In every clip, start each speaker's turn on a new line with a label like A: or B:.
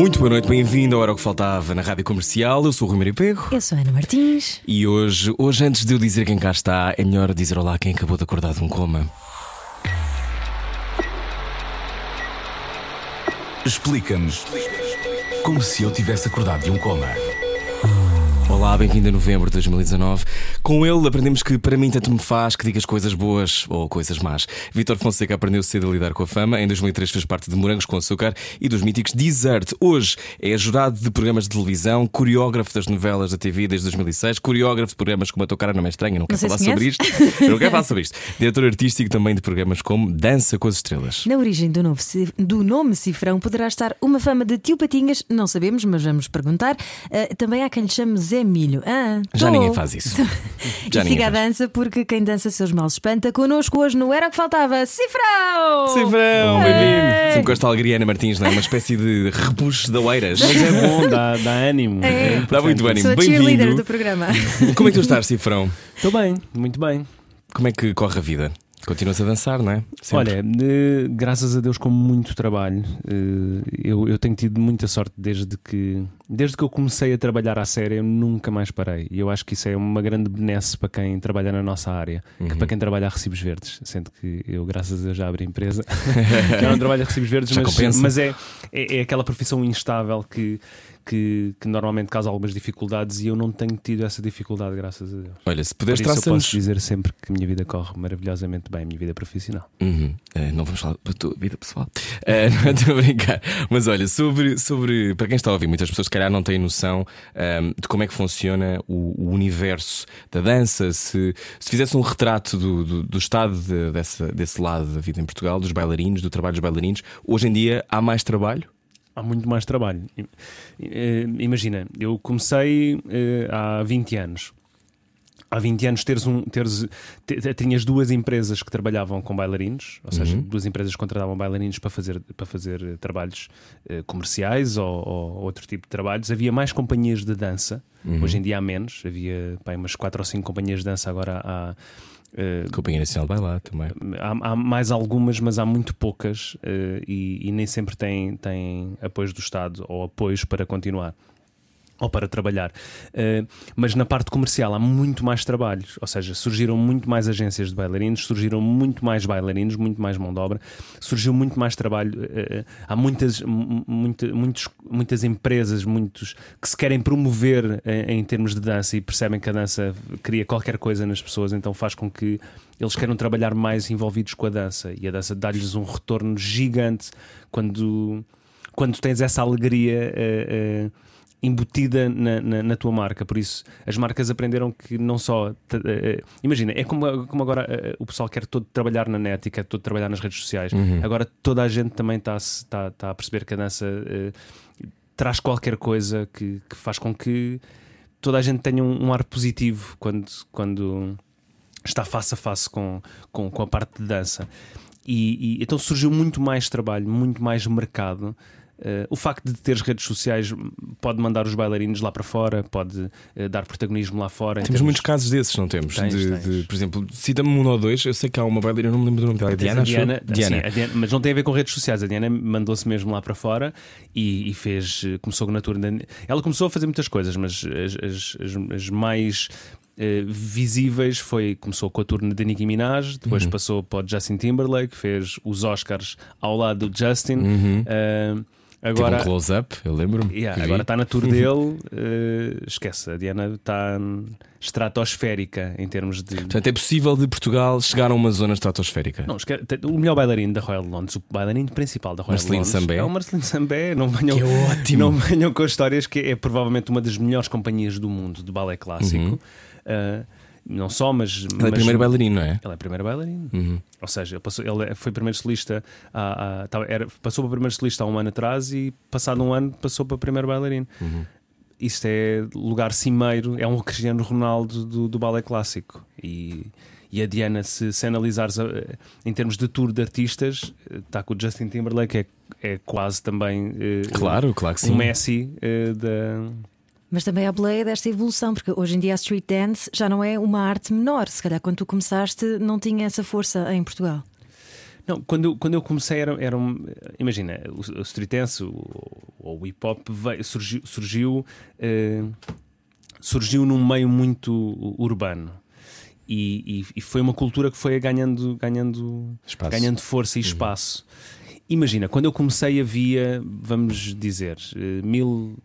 A: Muito boa noite, bem-vindo ao Hora que Faltava na Rádio Comercial. Eu sou o Rui Mário Pego
B: Eu sou a Ana Martins.
A: e hoje, hoje, antes de eu dizer quem cá está, é melhor dizer olá a quem acabou de acordar de um coma.
C: Explica-nos como se eu tivesse acordado de um coma.
A: Olá, bem-vindo a novembro de 2019. Com ele aprendemos que para mim tanto me faz que digas coisas boas ou coisas más. Vítor Fonseca aprendeu cedo a lidar com a fama. Em 2003 fez parte de Morangos com Açúcar e dos míticos Desert. Hoje é jurado de programas de televisão, coreógrafo das novelas da TV desde 2006, coreógrafo de programas como A Tua Cara Não É Estranha, não quero falar sobre isto. Não quero falar sobre isto. Diretor artístico também de programas como Dança com as Estrelas.
B: Na origem do, novo do nome Cifrão poderá estar uma fama de tio Patinhas, não sabemos, mas vamos perguntar. Ah, também há quem lhe chame Zé Milho. Ah,
A: Já
B: tô.
A: ninguém faz isso. Já
B: e siga a dança, porque quem dança seus males espanta. Connosco hoje no Era o que Faltava, Cifrão!
A: Cifrão, bem-vindo. Sempre com esta alegria, Ana Martins, não é? Uma espécie de repuxo da Oeiras.
D: Mas é bom, dá, dá ânimo.
B: É.
D: importante.
A: Dá muito ânimo.
B: Sou a cheerleader
A: Bem-vindo.
B: do programa.
A: Como é que tu estás, Cifrão?
D: Estou bem, muito bem.
A: Como é que corre a vida? Continuas a dançar, não é? Sempre.
D: Olha, eh, graças a Deus, com muito trabalho, eh, eu, eu tenho tido muita sorte desde que, desde que eu comecei a trabalhar à série, eu nunca mais parei. E eu acho que isso é uma grande benesse para quem trabalha na nossa área,
A: Uhum.
D: que para quem trabalha a recibos verdes. Sendo que eu, graças a Deus, já abri empresa, já não trabalho a recibos verdes,
A: Já
D: mas,
A: compensa.
D: mas é, é, é aquela profissão instável que, que, que normalmente causa algumas dificuldades e eu não tenho tido essa dificuldade, graças a Deus.
A: Olha, se puderes
D: isso eu posso dizer sempre que a minha vida corre maravilhosamente bem, a minha vida profissional.
A: Uhum. Eh, não vamos falar da tua vida pessoal. Eh, não estou a brincar. Mas olha, sobre, sobre. Para quem está a ouvir, muitas pessoas, se calhar, não têm noção ahm, de como é que funciona o, o universo da dança. Se, se fizesse um retrato do, do, do estado de- dessa, desse lado da vida em Portugal, dos bailarinos, do trabalho dos bailarinos, hoje em dia há mais trabalho?
D: Há muito mais trabalho. Eh, Imagina, eu comecei eh, há 20 anos. Há 20 anos teres um, teres, te- te- tinhas duas empresas que trabalhavam com bailarinos, ou seja, duas empresas que contratavam bailarinos para fazer, para fazer eh, trabalhos comerciais ou, ou outro tipo de trabalhos. Havia mais companhias de dança, hoje em dia há menos, havia pá, umas 4 ou 5 companhias de dança, agora há. Eh,
A: Companhia Nacional de Bailar também.
D: Há, há mais algumas, mas há muito poucas eh, e, e nem sempre têm, têm apoios do Estado ou apoios para continuar. Ou para trabalhar. Eh, mas na parte comercial há muito mais trabalhos, ou seja, surgiram muito mais agências de bailarinos, surgiram muito mais bailarinos, muito mais mão de obra, surgiu muito mais trabalho. eh, há muitas, mu- muita- muitos, muitas empresas muitos que se querem promover em termos de dança e percebem que a dança cria qualquer coisa nas pessoas, então faz com que eles queiram trabalhar mais envolvidos com a dança e a dança dá-lhes um retorno gigante quando, quando tens essa alegria embutida na, na, na tua marca. Por isso, as marcas aprenderam que não só. te- eh, imagina, é como, como agora eh, o pessoal quer todo trabalhar na net e quer todo trabalhar nas redes sociais. Agora toda a gente também está está, está a perceber que a dança eh, traz qualquer coisa que, que faz com que toda a gente tenha um, um ar positivo quando, quando está face a face com, com, com a parte de dança. E, e então surgiu muito mais trabalho, muito mais mercado. Eh, o facto de teres redes sociais pode mandar os bailarinos lá para fora, pode eh, dar protagonismo lá fora. em
A: Temos
D: termos-
A: muitos casos desses, não temos?
D: Tens,
A: de,
D: tens.
A: de- por exemplo, cita-me um ou dois. Eu sei que há uma bailarina, não me lembro do nome dela.
D: Tens
A: Diana?
D: Diana,
A: Diana.
D: sim, a Diana, mas não tem a ver com redes sociais. A Diana mandou-se mesmo lá para fora e, e fez, eh, começou na tour. da- Ela começou a fazer muitas coisas, mas as, as- as- as mais eh, visíveis foi começou com a tour da Nicki Minaj, depois
A: Uhum.
D: passou para o Justin Timberlake, fez os Oscars ao lado do Justin. Eh,
A: Tive
D: agora,
A: um close-up, eu lembro-me.
D: Yeah, agora está na tour dele, eh, esquece, a Diana está estratosférica em termos de.
A: Portanto, é possível de Portugal chegar a uma zona estratosférica.
D: Não, esque- te- o melhor bailarino da Royal Londres, o bailarino principal da Royal
A: Marcelino
D: Londres
A: Sambé.
D: é o Marcelino Sambé. Não venham,
A: Que ótimo.
D: não venham com histórias que é provavelmente uma das melhores companhias do mundo de balé clássico. Ah, não só, mas.
A: Ele é
D: mas-
A: primeiro bailarino, não é?
D: Ele é primeiro bailarino.
A: Uhum.
D: Ou seja, ele, passou- ele foi primeiro solista, há- há- tava- era- passou para primeiro solista há um ano atrás e, passado um ano, passou para primeiro bailarino.
A: Uhum.
D: Isto é lugar cimeiro, é um Cristiano Ronaldo do, do balé clássico. E, E a Diana, se, se analisares eh, em termos de tour de artistas, está com o Justin Timberlake, é, é quase também eh,
A: Claro, claro que sim.
D: Messi eh, da.
B: Mas também há boleia desta evolução, porque hoje em dia a street dance já não é uma arte menor. Se calhar quando tu começaste não tinha essa força em Portugal.
D: Não, quando eu, quando eu comecei era, era um, imagina, o, o street dance ou o hip hop veio- surgiu, surgiu, eh, surgiu num meio muito urbano. E, e- e foi uma cultura que foi ganhando, ganhando,
A: Espaço.
D: ganhando força e espaço. Imagina, quando eu comecei havia, vamos dizer, eh, mil,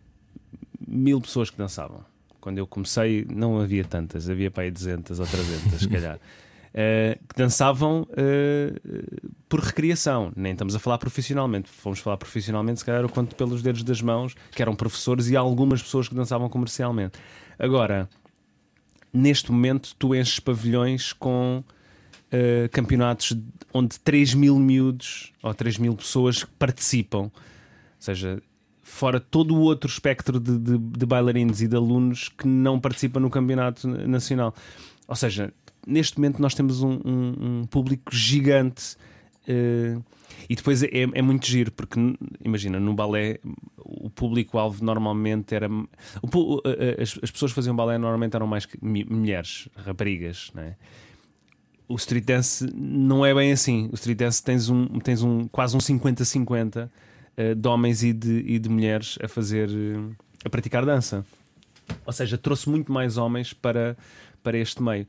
D: mil pessoas que dançavam. Quando eu comecei não havia tantas, havia para aí 200 ou 300, se calhar. Eh, que dançavam eh, por recriação, nem estamos a falar profissionalmente. Fomos falar profissionalmente, se calhar eu conto pelos dedos das mãos, que eram professores e algumas pessoas que dançavam comercialmente. Agora, neste momento, tu enches pavilhões com eh, campeonatos onde 3 mil miúdos ou 3 mil pessoas participam. Ou seja, fora todo o outro espectro de, de, de bailarinos e de alunos que não participam no campeonato nacional. Ou seja, neste momento nós temos um, um- um público gigante. eh, e depois é, é muito giro, porque imagina, no balé o público-alvo normalmente era. o eh, eh, as, as pessoas que faziam balé normalmente eram mais mulheres, raparigas, não é? o street dance não é bem assim. O street dance tens um, tens um quase um 50-50 eh, de homens e de, e de mulheres a fazer eh, a praticar dança. Ou seja, trouxe muito mais homens para, para este meio.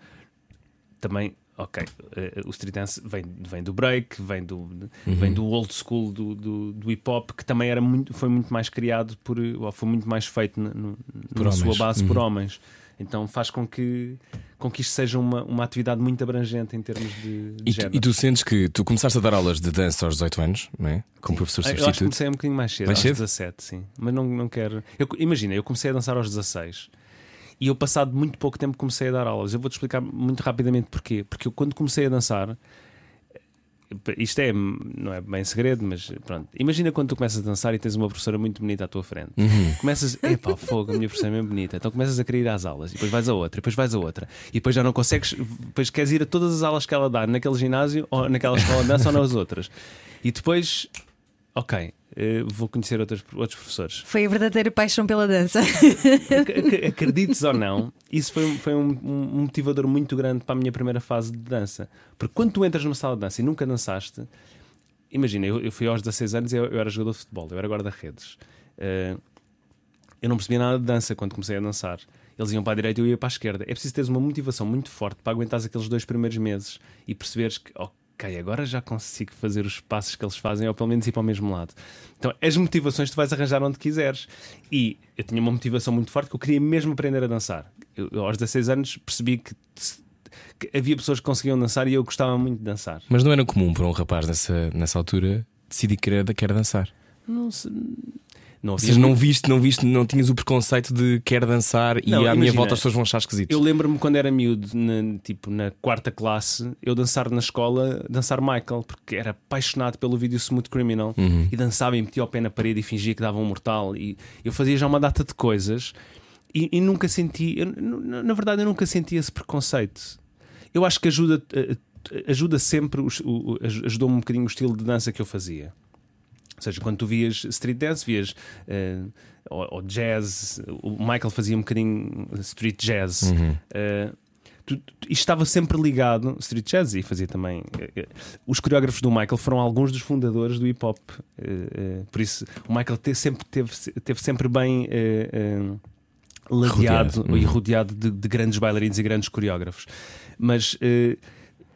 D: Também, ok, eh, o street dance vem, vem do break, vem do, vem do old school do, do, do hip hop, que também era muito, foi muito mais criado por, ou foi muito mais feito no-
A: Por
D: na sua base por
A: Uhum.
D: homens. Então faz com que, com que isto seja uma, uma atividade muito abrangente em termos de, de
A: E tu,
D: género.
A: e tu sentes que tu começaste a dar aulas de dança aos 18 anos, não é? Como professor
D: Ah, Eu acho que
A: substituto.
D: comecei um bocadinho mais cedo,
A: Mais
D: aos
A: cedo?
D: 17, sim. Mas não, não quero. Eu, imagina, eu comecei a dançar aos 16 e eu, passado muito pouco tempo, comecei a dar aulas. Eu vou-te explicar muito rapidamente porquê. Porque eu, quando comecei a dançar, isto é, não é bem segredo, mas pronto. Imagina quando tu começas a dançar e tens uma professora muito bonita à tua frente.
A: Uhum.
D: Começas, epá, fogo, a minha professora é mesmo bonita. Então começas a querer ir às aulas, e depois vais a outra, e depois vais a outra, e depois já não consegues, depois queres ir a todas as aulas que ela dá naquele ginásio, ou naquela escola de dança, ou nas outras. E depois, ok, eh, vou conhecer outros, outros professores.
B: Foi a verdadeira paixão pela dança.
D: Ac- ac- Acredites ou não, isso foi, um- foi um, um motivador muito grande para a minha primeira fase de dança. Porque quando tu entras numa sala de dança e nunca dançaste, imagina, eu, eu fui aos 16 anos e eu, eu era jogador de futebol, eu era guarda-redes. Eh, eu não percebia nada de dança quando comecei a dançar. Eles iam para a direita e eu ia para a esquerda. É preciso teres uma motivação muito forte para aguentares aqueles dois primeiros meses e perceberes que, ok, agora já consigo fazer os passos que eles fazem, ou pelo menos ir para o mesmo lado. Então, as motivações tu vais arranjar onde quiseres. E eu tinha uma motivação muito forte que eu queria mesmo aprender a dançar. Eu, aos 16 anos percebi que, que havia pessoas que conseguiam dançar e eu gostava muito de dançar.
A: Mas não era comum para um rapaz nessa, nessa altura decidir que quer dançar.
D: Não sei. Não
A: Ou seja, não viste, não viste, não tinhas o preconceito de quer dançar e
D: Não,
A: à minha
D: imagina,
A: volta as pessoas vão achar esquisitos.
D: Eu lembro-me quando era miúdo, na, tipo na quarta classe, eu dançar na escola, dançar Michael, porque era apaixonado pelo vídeo Smooth Criminal
A: Uhum.
D: e dançava e metia o pé na parede e fingia que dava um mortal. E eu fazia já uma data de coisas e, e nunca senti, eu, na verdade, eu nunca senti esse preconceito. Eu acho que ajuda, eh, eh, ajuda sempre, ajudou-me um bocadinho o estilo de dança que eu fazia. Ou seja, quando tu vias street dance, vias eh, ou, ou jazz, o Michael fazia um bocadinho street jazz.
A: Uhum.
D: Eh, tu- tu- estava sempre ligado, street jazz, e fazia também. eh, os coreógrafos do Michael foram alguns dos fundadores do hip hop. Por isso, o Michael te- sempre, teve, teve sempre bem. ladeado
A: Rodeado,
D: e
A: uhum.
D: rodeado de, de grandes bailarinos e grandes coreógrafos. Mas,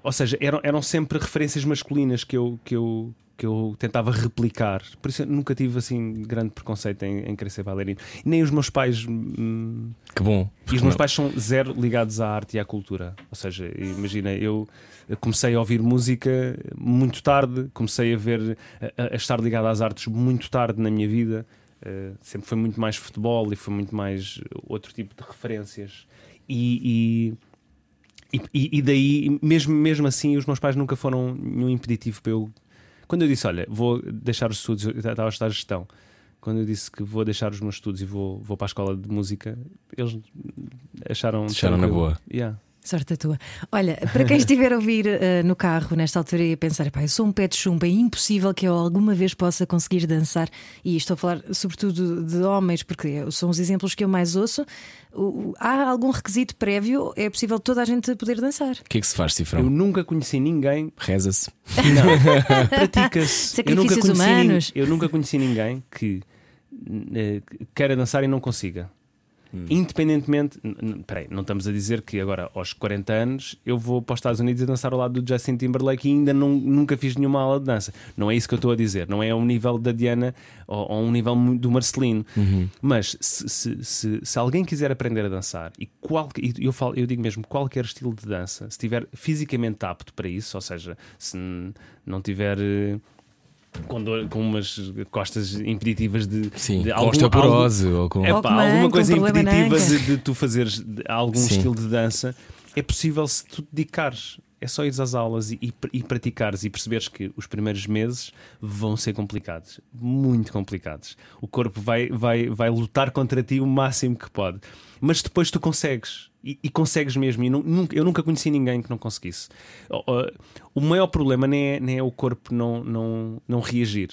D: ou seja, eram, eram sempre referências masculinas que eu, que, eu, que eu tentava replicar. Por isso eu nunca tive assim grande preconceito em, em querer ser bailarino. Nem os meus pais. hum,
A: Que bom.
D: e os meus pais são zero ligados à arte e à cultura. Ou seja, imagina, eu comecei a ouvir música muito tarde, comecei a ver, a, a estar ligado às artes muito tarde na minha vida. Uh, sempre foi muito mais futebol e foi muito mais outro tipo de referências. E, e, e- e daí, mesmo, mesmo assim, os meus pais nunca foram nenhum impeditivo para eu. Quando eu disse, olha, vou deixar os estudos, eu estava a estudar gestão. Quando eu disse que vou deixar os meus estudos e vou, vou para a escola de música, eles acharam.
A: Acharam na boa.
D: Yeah.
B: Sorte a tua. Olha, para quem estiver a ouvir uh, no carro nesta altura e a pensar, pá, eu sou um pé de chumbo, é impossível que eu alguma vez possa conseguir dançar, e estou a falar sobretudo de homens, porque são os exemplos que eu mais ouço. O, há algum requisito prévio? É possível toda a gente poder dançar?
A: O que é que se faz,
D: Eu
A: Cifrão?
D: nunca conheci ninguém.
A: Reza-se.
D: Não, pratica-se. Eu nunca, conheci eu nunca conheci ninguém que eh, queira dançar e não consiga. Independentemente, n- n- peraí, não estamos a dizer que agora aos 40 anos eu vou para os Estados Unidos e dançar ao lado do Justin Timberlake e ainda não, nunca fiz nenhuma aula de dança. Não é isso que eu estou a dizer, não é ao nível da Diana ou ou um nível do Marcelino. Mas se, se, se, se alguém quiser aprender a dançar e, qual, eu, falo, eu digo mesmo qualquer estilo de dança, se estiver fisicamente apto para isso, ou seja, se não tiver. Com, dor- com umas costas impeditivas de,
A: Sim,
D: de algum-
A: osteoporose ou com.
D: é pá, alguma coisa impeditiva de, de tu fazeres algum
A: Sim.
D: estilo de dança, é possível se tu dedicares. É só ires às aulas e, e, e praticares e perceberes que os primeiros meses vão ser complicados, muito complicados. O corpo vai, vai, vai lutar contra ti o máximo que pode, mas depois tu consegues e, e consegues mesmo. E nu- nunca- eu nunca conheci ninguém que não conseguisse. O, o- o maior problema nem é, nem é o corpo não, não, não reagir.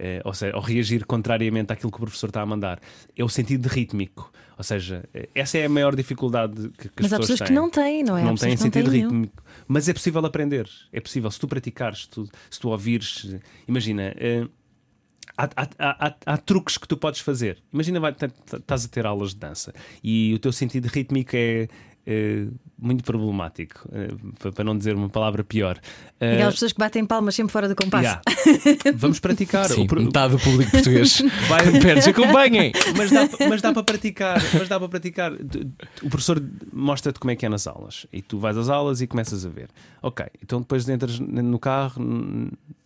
D: Eh, ou seja, ou reagir contrariamente àquilo que o professor está a mandar. É o sentido rítmico. Ou seja, eh, essa é a maior dificuldade que, que
B: Mas
D: as
B: há
D: pessoas
B: pessoas
D: têm.
B: que não têm, não é? Há
D: Não
B: pessoas
D: têm sentido
B: têm nenhum.
D: rítmico. Mas é possível aprender. É possível. Se tu praticares, se tu, se tu ouvires. Imagina. eh, Há, há- há- há- há truques que tu podes fazer. Imagina, vai- estás a ter aulas de dança e o teu sentido rítmico é, muito problemático, pa- para não dizer uma palavra pior. Eh,
B: Aquelas pessoas que batem palmas sempre fora do compasso.
D: yeah. Vamos praticar.
A: Sim,
D: O pro-
A: metade do público português.
D: Vai-
A: Perdes, acompanhem!
D: mas dá, mas dá para praticar, mas dá para praticar. O professor mostra-te como é que é nas aulas e tu vais às aulas e começas a ver. Ok, então depois entras no carro,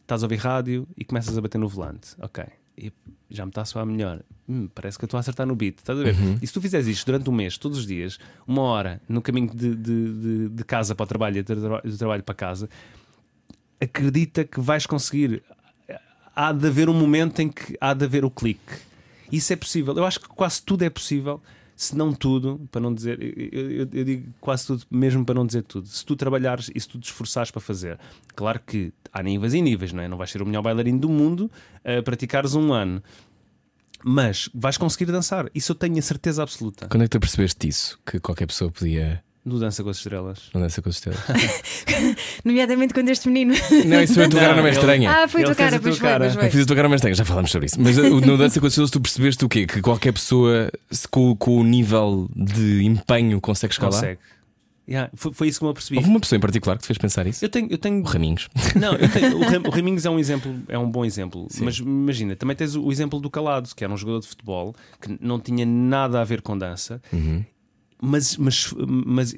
D: estás a ouvir rádio e começas a bater no volante. Ok, e já me está a soar melhor. Hum, parece que eu estou a acertar no beat, estás a ver? E se tu fizeres isto durante um mês, todos os dias, uma hora, no caminho de, de, de- de casa para o trabalho e do trabalho para casa, acredita que vais conseguir. Há de haver um momento em que há de haver o clique. Isso é possível. Eu acho que quase tudo é possível, se não tudo, para não dizer. Eu, eu- eu digo quase tudo, mesmo para não dizer tudo. Se tu trabalhares e se tu te esforçares para fazer. Claro que há níveis e níveis, não é? Não vais ser o melhor bailarino do mundo a praticares um ano. Mas vais conseguir dançar. Isso eu tenho a certeza absoluta.
A: Quando é que tu percebeste isso? Que qualquer pessoa podia.
D: No Dança com as Estrelas.
A: Não dança com as estrelas.
B: Nomeadamente quando este menino.
A: Não, isso foi a tua cara não é estranha.
B: Ah, foi a tua cara, pois foi,
A: Eu fiz a tua cara mais estranha, já falámos sobre isso. Mas uh, no Dança com as Estrelas tu percebeste o quê? Que qualquer pessoa com, com o nível de empenho consegue escalar?
D: Consegue. Yeah, foi, foi isso que eu percebi.
A: Houve uma pessoa em particular que te fez pensar isso?
D: Eu tenho, eu tenho
A: O Raminhos.
D: Não, eu tenho- o, Ram- o Raminhos é um exemplo, é um bom exemplo. Mas imagina, também tens o, o exemplo do Calado, que era um jogador de futebol que não tinha nada a ver com dança. Mas, mas, mas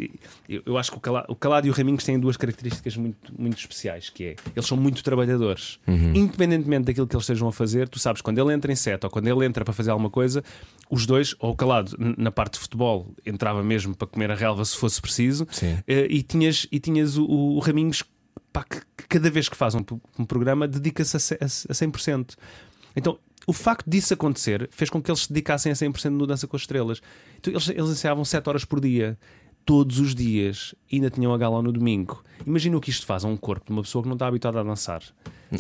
D: eu, acho que o Calado, o Calado e o Raminhos têm duas características muito, muito especiais, que é eles são muito trabalhadores. Independentemente daquilo que eles estejam a fazer, tu sabes, quando ele entra em set ou quando ele entra para fazer alguma coisa, os dois, ou o Calado na parte de futebol, entrava mesmo para comer a relva se fosse preciso,
A: Sim.
D: eh, e tinhas, e tinhas o, o Raminhos pá, que, cada vez que faz um, um programa dedica-se a, a, a 100%. Então, o facto disso acontecer fez com que eles se dedicassem a 100% no Dança com as Estrelas. Então, eles, eles ensaiavam 7 horas por dia, todos os dias, e ainda tinham a gala no domingo. Imagina o que isto faz a um corpo de uma pessoa que não está habituada a dançar.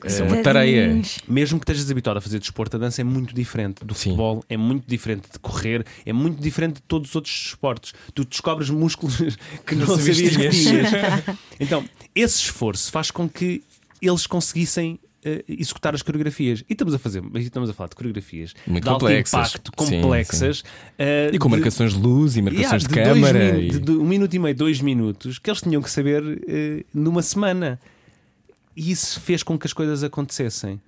A: Isso é uma tareia.
D: Mesmo que estejas habituado a fazer desporto, a dança é muito diferente do
A: Sim.
D: futebol, é muito diferente de correr, é muito diferente de todos os outros esportes. Tu descobres músculos que não,
A: Não sabias
D: que
A: tinhas.
D: então, esse esforço faz com que eles conseguissem eh, executar as coreografias. E estamos a fazer, estamos a falar de coreografias
A: Muito
D: de alto
A: complexas.
D: impacto,
A: Sim,
D: complexas. eh,
A: E com
D: de-
A: marcações de luz e marcações
D: Yeah,
A: de,
D: dois
A: câmara. e-
D: de, de um minuto e meio, dois minutos, que eles tinham que saber eh, numa semana. E isso fez com que as coisas acontecessem.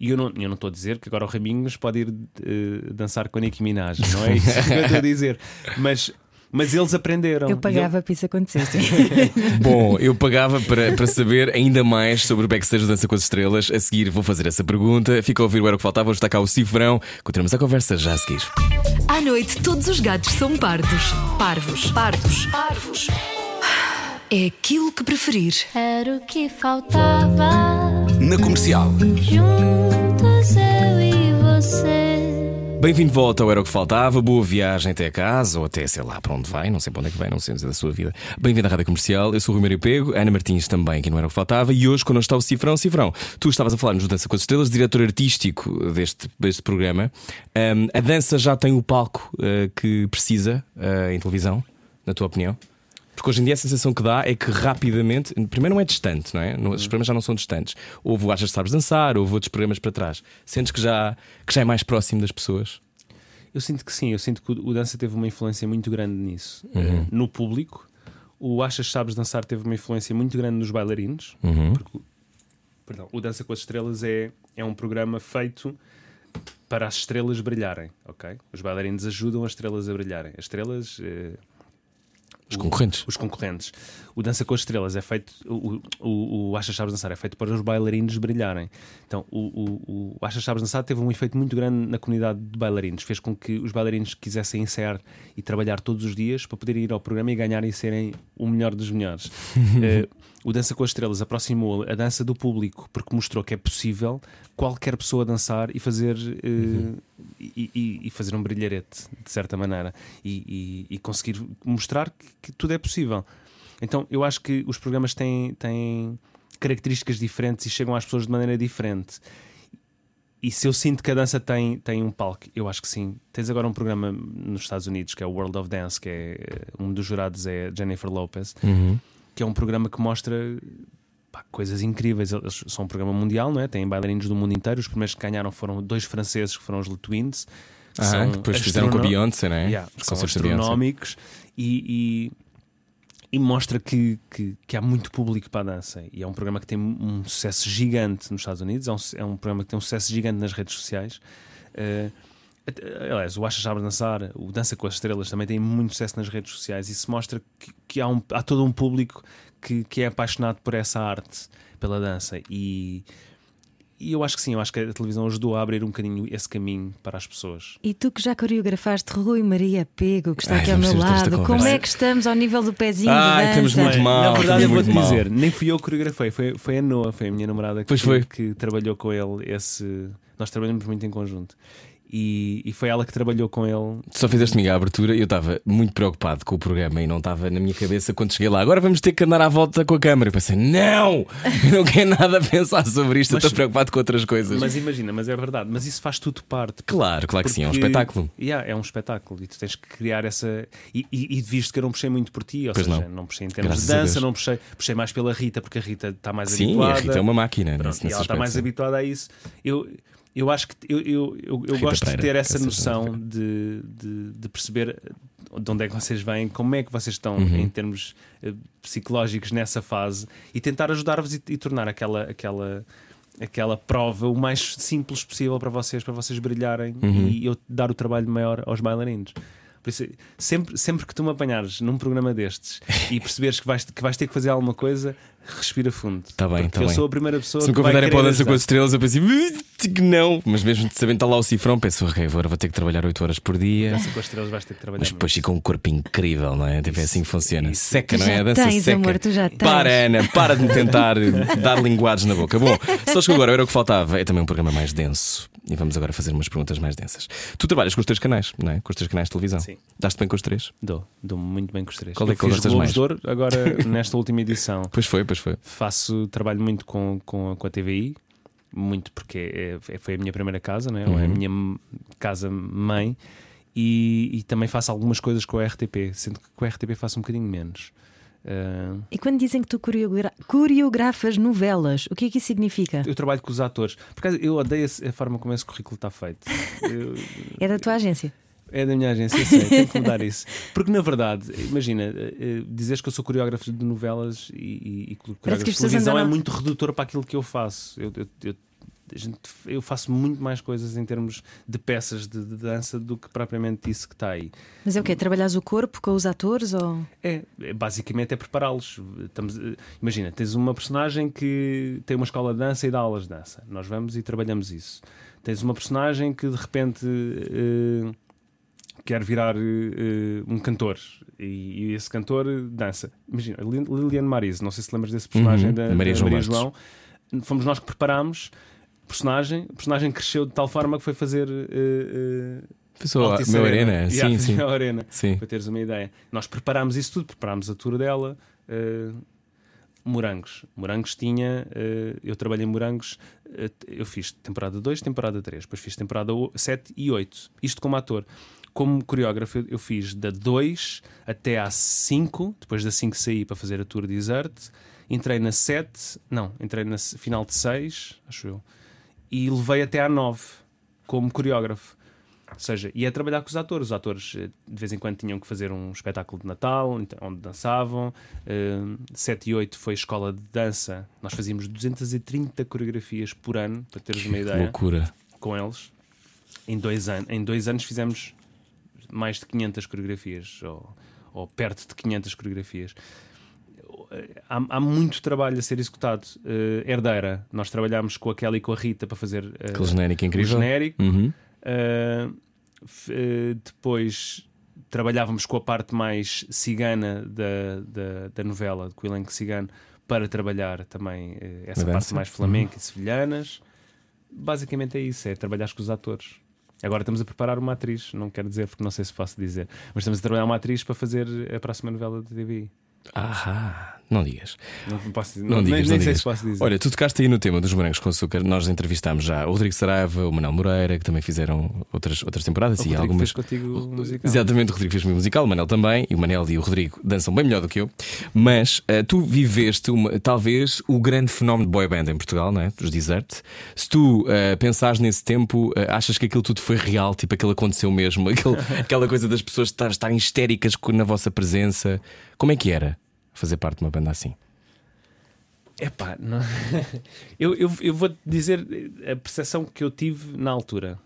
D: E eu não, eu não estou a dizer que agora o Raminhos pode ir eh, dançar com a Nicki Minaj, não é isso que eu estou a dizer. Mas, mas eles aprenderam.
B: Eu pagava para isso acontecer. sim.
A: Bom, eu pagava para, para saber ainda mais sobre o backstage do Dança com as Estrelas. A seguir vou fazer essa pergunta. Fica a ouvir o Era o que Faltava. Hoje está cá o Cifrão. Continuamos a conversa já a seguir.
E: À noite, todos os gatos são pardos. Parvos. Pardos. Parvos. É aquilo que preferir.
F: Era o que faltava.
C: Na comercial.
F: Juntos eu e você.
A: Bem-vindo de volta ao Era o que Faltava. Boa viagem até casa ou até sei lá para onde vai. Não sei para onde é que vai, não sei dizer da sua vida. Bem-vindo à Rádio Comercial. Eu sou o Rui Mário Pego, Ana Martins também, que não era o que faltava. E hoje, quando está o Cifrão, Cifrão, tu estavas a falar nos Dança com as Estrelas, diretor artístico deste, deste programa. Um, a dança já tem o palco uh, que precisa uh, em televisão, na tua opinião? Porque hoje em dia a sensação que dá é que rapidamente, primeiro não é distante, não é? Os programas já não são distantes. Houve o Achas Sabes Dançar, houve outros programas para trás. Sentes que já, que já é mais próximo das pessoas?
D: Eu sinto que sim, eu sinto que o dança teve uma influência muito grande nisso. Uhum. No público, o Achas Sabes Dançar teve uma influência muito grande nos bailarinos.
A: Uhum.
D: Porque, perdão, o Dança com as Estrelas é, é um programa feito para as estrelas brilharem, ok? Os bailarinos ajudam as estrelas a brilharem. As estrelas. Eh,
A: os concorrentes.
D: Os concorrentes. O Dança com as Estrelas é feito. O, o, o Acha Chaves Dançar é feito para os bailarinos brilharem. Então, o, o, o Acha Chaves Dançar teve um efeito muito grande na comunidade de bailarinos. Fez com que os bailarinos quisessem ensaiar e trabalhar todos os dias para poderem ir ao programa e ganharem e serem o melhor dos melhores. uh, o Dança com as Estrelas aproximou a dança do público porque mostrou que é possível qualquer pessoa dançar e fazer, uh, uhum. e, e, e, fazer um brilharete, de certa maneira, e, e conseguir mostrar que, que, tudo é possível. Então eu acho que os programas têm, têm características diferentes e chegam às pessoas de maneira diferente. E se eu sinto que a dança tem, tem um palco, eu acho que sim. Tens agora um programa nos Estados Unidos que é o World of Dance, que é um dos jurados é Jennifer Lopez.
A: Uhum
D: que é um programa que mostra pá, coisas incríveis. Eles são um programa mundial, não é? Tem bailarinos do mundo inteiro. Os primeiros que ganharam foram dois franceses, que foram os Le Twins.
A: Que ah, que depois fizeram com a Beyoncé, não é?
D: Yeah, são astronómicos e, e, e, mostra que, que, que, há muito público para a dança. E é um programa que tem um sucesso gigante nos Estados Unidos, é um, é um programa que tem um sucesso gigante nas redes sociais. Uh, Aliás, o Acha Sabes Dançar, o Dança com as Estrelas também tem muito sucesso nas redes sociais. Isso mostra que, que há, um, há todo um público que, que é apaixonado por essa arte, pela dança. E, e eu acho que sim, eu acho que a televisão ajudou a abrir um bocadinho esse caminho para as pessoas.
B: E tu que já coreografaste Rui Maria Pego, que está Ai, aqui ao meu lado, como é que estamos ao nível do pezinho
A: Ai, estamos muito mal.
D: Na verdade,
A: eu
D: vou-te
A: dizer,
D: nem fui eu que coreografei, foi, foi a Noa, foi a minha namorada que, que, que trabalhou com ele esse. Nós trabalhamos muito em conjunto. E, e, foi ela que trabalhou com ele.
A: Só fizeste-me a abertura e eu estava muito preocupado com o programa e não estava na minha cabeça quando cheguei lá. Agora vamos ter que andar à volta com a câmera. Eu pensei, não, eu não quero nada pensar sobre isto, mas, estou preocupado com outras coisas.
D: Mas imagina, mas é verdade, mas isso faz tudo parte.
A: Claro, claro que sim, é um espetáculo.
D: Yeah, é um espetáculo e tu tens que criar essa. E, e, e visto que eu não puxei muito por ti, ou pois seja, não. não puxei em termos Graças de dança, não puxei, puxei mais pela Rita, porque a Rita está mais
A: sim,
D: habituada.
A: Sim, a Rita é uma máquina.
D: Pronto, nesse, nesse ela está mais habituada a isso. Eu eu acho que eu, eu, eu, eu gosto Pereira, de ter essa noção de, de, de, perceber de onde é que vocês vêm, como é que vocês estão uhum. em termos uh, psicológicos nessa fase e tentar ajudar-vos e, e, tornar aquela, aquela, aquela prova o mais simples possível para vocês, para vocês brilharem uhum. e eu dar o trabalho maior aos bailarinos. Por isso, sempre, sempre que tu me apanhares num programa destes e perceberes que vais, que vais ter que fazer alguma coisa, respira fundo.
A: Está bem, está
D: bem.
A: Eu
D: sou a primeira pessoa
A: Se me convidarem para a dança com as estrelas, eu pensei que não. Mas mesmo sabendo estar lá o cifrão, penso, ok, agora vou ter que trabalhar 8 horas por dia.
D: Dança com as estrelas vais ter que trabalhar.
A: Mas depois fica um corpo incrível, não é? Tipo, é assim que funciona.
B: Isso.
A: Seca, não é?
B: A
A: dança
B: tens,
A: seca.
B: Amor, tu já tens.
A: Para, Ana, para de me tentar dar linguagens na boca. Bom, só que agora era o que faltava. É também um programa mais denso. E vamos agora fazer umas perguntas mais densas. Tu trabalhas com os três canais, não é? Com os três canais de televisão.
D: Sim.
A: Daste bem com os três?
D: Dou, dou muito bem com os três.
A: Qual é que gostas mais?
D: Dor, agora nesta última edição.
A: Pois foi, pois foi.
D: Faço trabalho muito com, com, com a TVI, muito porque é, é, foi a minha primeira casa, né? Uhum. é a uhum. minha casa mãe. E, e, também faço algumas coisas com a RTP, sendo que com a RTP faço um bocadinho menos.
B: Uh... E quando dizem que tu coreogra coreografas novelas, o que é que isso significa?
D: Eu trabalho com os atores. Porque eu odeio a forma como esse currículo está feito.
B: Eu... é da tua agência?
D: É da minha agência, sei, tenho que mudar isso. Porque na verdade, imagina, eh, eh, dizes que eu sou coreógrafo de novelas e, e coreógrafo de televisão é muito redutor para aquilo que eu faço. Eu, eu, eu gente, eu faço muito mais coisas em termos de peças de, de, dança do que propriamente isso que está aí.
B: Mas é o quê? Trabalhas o corpo com os atores? Ou...
D: É, é basicamente é prepará-los. Eh, imagina, tens uma personagem que tem uma escola de dança e dá aulas de dança. Nós vamos e trabalhamos isso. Tens uma personagem que de repente uh, quer virar uh, um cantor e, e, esse cantor dança. Imagina, Liliane Marise, não sei se lembras desse personagem uhum, da,
A: Maria,
D: da
A: João,
D: Maria João. Fomos nós que preparámos personagem, a personagem cresceu de tal forma que foi fazer. Uh, uh,
A: Pessoa, meu arena,
D: Yeah,
A: sim, sim.
D: Arena,
A: Sim.
D: para teres uma ideia. Nós preparámos isso tudo, preparámos a tour dela. uh, morangos. Morangos tinha. uh, eu trabalhei em Morangos. uh, eu fiz temporada 2, temporada 3. Depois fiz temporada 7 e 8. Isto como ator. Como coreógrafo, eu, eu fiz da 2 até à 5. Depois da 5 saí para fazer a tour de Desert. Entrei na 7. Não, entrei na final de 6, acho eu. E levei até à 9 como coreógrafo. Ou seja, ia trabalhar com os atores. Os atores eh, de vez em quando tinham que fazer um espetáculo de Natal então, onde dançavam. Uh, 7 e 8 foi escola de dança. Nós fazíamos 230 coreografias por ano, para teres uma ideia,
A: loucura.
D: com eles. Em dois, an em dois anos fizemos mais de 500 coreografias, ou, ou perto de 500 coreografias. Há, há muito trabalho a ser executado. Uh, herdeira, nós trabalhámos com a Kelly e com a Rita para fazer uh,
A: Aquele genérico incrível.
D: genérico.
A: Uhum.
D: Uh, uh, depois trabalhávamos com a parte mais cigana da, da, da novela, com o elenco cigano, para trabalhar também essa parte mais flamenca e sevilhanas. Basicamente é isso, é trabalhar com os atores. Agora estamos a preparar uma atriz, não quero dizer porque não sei se posso dizer, mas estamos a trabalhar uma atriz para fazer a próxima novela de TVI.
A: Ah, não digas.
D: Não posso
A: Não,
D: nem,
A: digas,
D: nem
A: não
D: sei
A: digas.
D: se posso dizer.
A: Olha, tu tocaste aí no tema dos morangos com açúcar. Nós entrevistámos já o Rodrigo Saraiva, o Manel Moreira, que também fizeram outras, outras temporadas
D: o
A: e
D: Rodrigo
A: algumas.
D: fez contigo o musical.
A: Exatamente, o Rodrigo fez o musical, o Manel também, e o Manel e o Rodrigo dançam bem melhor do que eu. Mas eh, tu viveste uma- talvez o grande fenómeno de boy band em Portugal, não é? Dos Desert. Se tu eh, pensares nesse tempo, eh, achas que aquilo tudo foi real, tipo aquilo aconteceu mesmo, aquele- aquela coisa das pessoas estar- estarem histéricas na vossa presença. Como é que era fazer parte de uma banda assim?
D: Epá, não... eu, eu, eu vou-te dizer a percepção que eu tive na altura.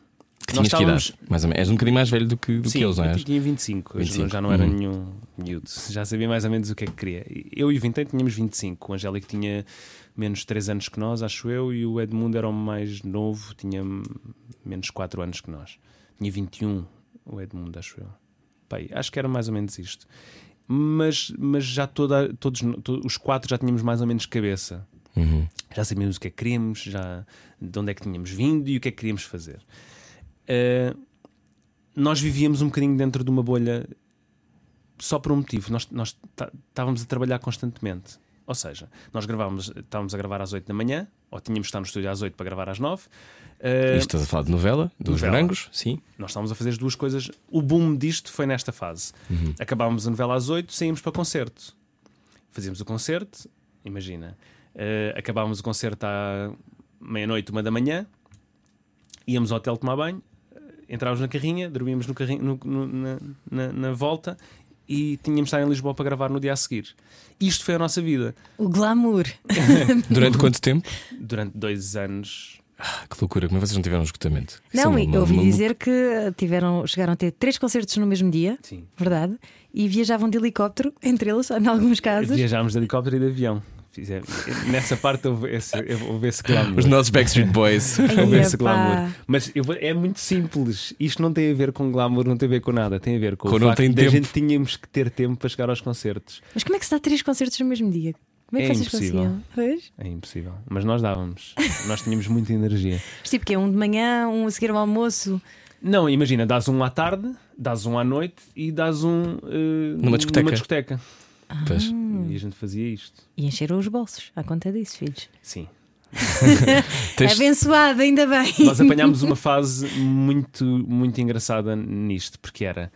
A: Que tinhas que idade? Mais ou menos. És um bocadinho mais velho do que, do
D: Sim,
A: que eles, não
D: eu
A: és?
D: tinha 25, eu
A: 25,
D: já não era
A: uhum.
D: nenhum miúdo, já sabia mais ou menos o que é que queria. Eu e o Vintém tínhamos 25, o Angélico tinha menos 3 anos que nós, acho eu, e o Edmundo era o mais novo, tinha menos 4 anos que nós. Tinha 21, o Edmundo, acho eu. Pai, acho que era mais ou menos isto. Mas, mas já toda, todos to- os quatro já tínhamos mais ou menos cabeça.
A: Uhum.
D: Já sabíamos o que é que queríamos, já de onde é que tínhamos vindo e o que é que queríamos fazer. Uh, nós vivíamos um bocadinho dentro de uma bolha só por um motivo. Nós, nós tá- estávamos a trabalhar constantemente. Ou seja, nós gravávamos, estávamos a gravar às 8 da manhã, ou tínhamos de estar no estúdio às 8 para gravar às 9. Uh,
A: Isto estás a falar de novela, dos
D: novela.
A: morangos, sim.
D: nós estávamos a fazer as duas coisas. O boom disto foi nesta fase. Acabávamos a novela às 8, saímos para o concerto. Fazíamos o concerto, imagina. eh, acabávamos o concerto à meia-noite, uma da manhã. Íamos ao hotel tomar banho, entrávamos na carrinha, dormíamos no carrinho, no- no- na, na- na volta e tínhamos de estar em Lisboa para gravar no dia a seguir. Isto foi a nossa vida.
B: O glamour.
A: Durante quanto tempo?
D: Durante dois anos.
A: Ah, que loucura, como é que vocês não tiveram esgotamento?
B: Não,
A: é
B: eu
A: uma-
B: ouvi
A: uma-
B: dizer que tiveram, chegaram a ter três concertos no mesmo dia,
D: Sim.
B: verdade? E viajavam de helicóptero, entre eles, em alguns casos.
D: Viajámos de helicóptero e de avião. Fizemos- Nessa parte houve esse, houve esse glamour.
A: Os nossos Backstreet Boys.
D: Houve esse glamour. Mas eu é muito simples. Isto não tem a ver com glamour, não tem a ver com nada. Tem a ver com
A: Com
D: o
A: não
D: facto
A: tem
D: de a
A: tempo.
D: gente tínhamos que ter tempo para chegar aos concertos.
B: Mas como é que se dá três concertos no mesmo dia? Como é que
D: É
B: vocês
D: impossível.
B: Pois?
D: É impossível. Mas nós dávamos. nós tínhamos muita energia.
B: Mas Tipo que é um de manhã, um a seguir ao almoço.
D: Não, imagina, dás um à tarde, dás um à noite e dás um eh,
A: Numa discoteca.
D: discoteca.
A: Pois.
D: E a gente fazia isto.
B: E encheram os bolsos, à conta disso, filhos.
D: Sim.
A: Tens-
B: Abençoado, ainda bem.
D: Nós apanhámos uma fase muito, muito engraçada nisto, porque era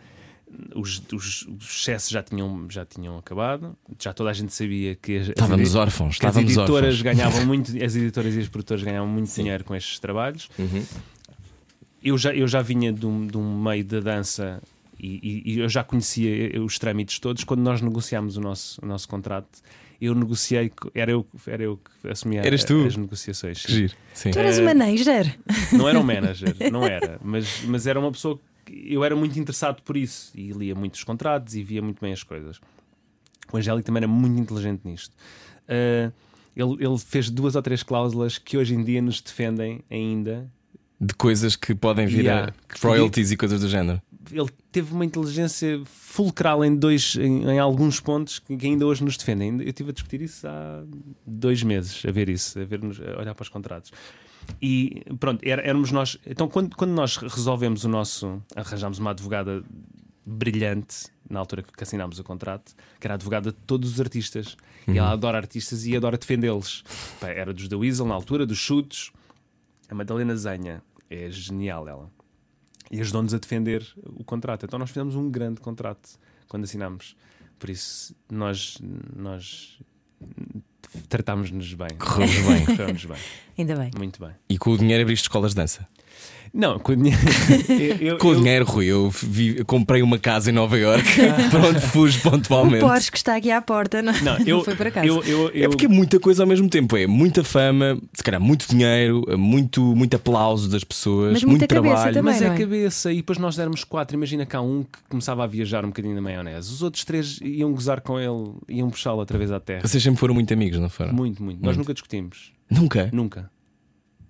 D: os, os, os excessos já tinham, já tinham acabado, já toda a gente sabia que as,
A: Estávamos órfãos,
D: que as
A: estávamos
D: editoras
A: órfãos.
D: ganhavam muito, as editoras e os produtores ganhavam muito dinheiro com estes trabalhos.
A: Uhum.
D: Eu já, eu já vinha de um, de um meio da dança e, e- e eu já conhecia os trâmites todos. Quando nós negociámos o nosso, o nosso contrato, eu negociei, era eu, era eu que assumia
A: Eras tu?
D: as negociações.
A: Que giro. Sim.
B: Tu eras
D: Eh,
B: o manager.
D: Não era um manager, não era, mas, mas era uma pessoa que eu era muito interessado por isso e lia muitos contratos e via muito bem as coisas. O Angélico também era muito inteligente nisto. Ah, ele, ele fez duas ou três cláusulas que hoje em dia nos defendem ainda
A: De coisas que podem vir
D: Yeah.
A: a royalties e coisas do género.
D: ele teve uma inteligência fulcral em dois em, em alguns pontos que ainda hoje nos defendem. Eu estive a discutir isso há dois meses, a ver isso, a, ver a olhar para os contratos. E pronto, éramos nós. Então, quando, quando nós resolvemos o nosso. arranjámos uma advogada brilhante na altura que assinámos o contrato, que era a advogada de todos os artistas. E ela adora artistas e adora defendê-los. Era dos da Weasel na altura, dos chutes. A Madalena Zenha é genial, ela e ajudou-nos a defender o contrato. Então nós fizemos um grande contrato quando assinámos. Por isso nós, nós tratámos-nos bem.
A: Correu-vos bem.
D: Correu-nos bem.
B: Ainda bem.
D: Muito bem.
A: E com o dinheiro abriste escolas de dança.
D: Não, com o dinheiro. eu, eu-
A: Com o
D: eu-
A: dinheiro, Rui, eu, vi- eu comprei uma casa em Nova Iorque para onde fujo
B: O
A: pontualmente.
B: Porsche que está aqui à porta, não,
D: Não, eu,
B: foi por acaso.
D: Eu, eu,
A: É porque é muita coisa ao mesmo tempo. É muita fama, se calhar muito dinheiro, muito, muito aplauso das pessoas,
B: Mas
A: muito trabalho.
B: também.
D: Mas é
B: não
D: a
B: é?
D: cabeça, e depois nós éramos quatro. Imagina cá um que começava a viajar um bocadinho na maionese. Os outros três iam gozar com ele, iam puxá-lo outra vez à terra.
A: Vocês sempre foram muito amigos, não foram?
D: Muito, muito. Nós
A: Muito.
D: nunca discutimos.
A: Nunca.
D: Nunca.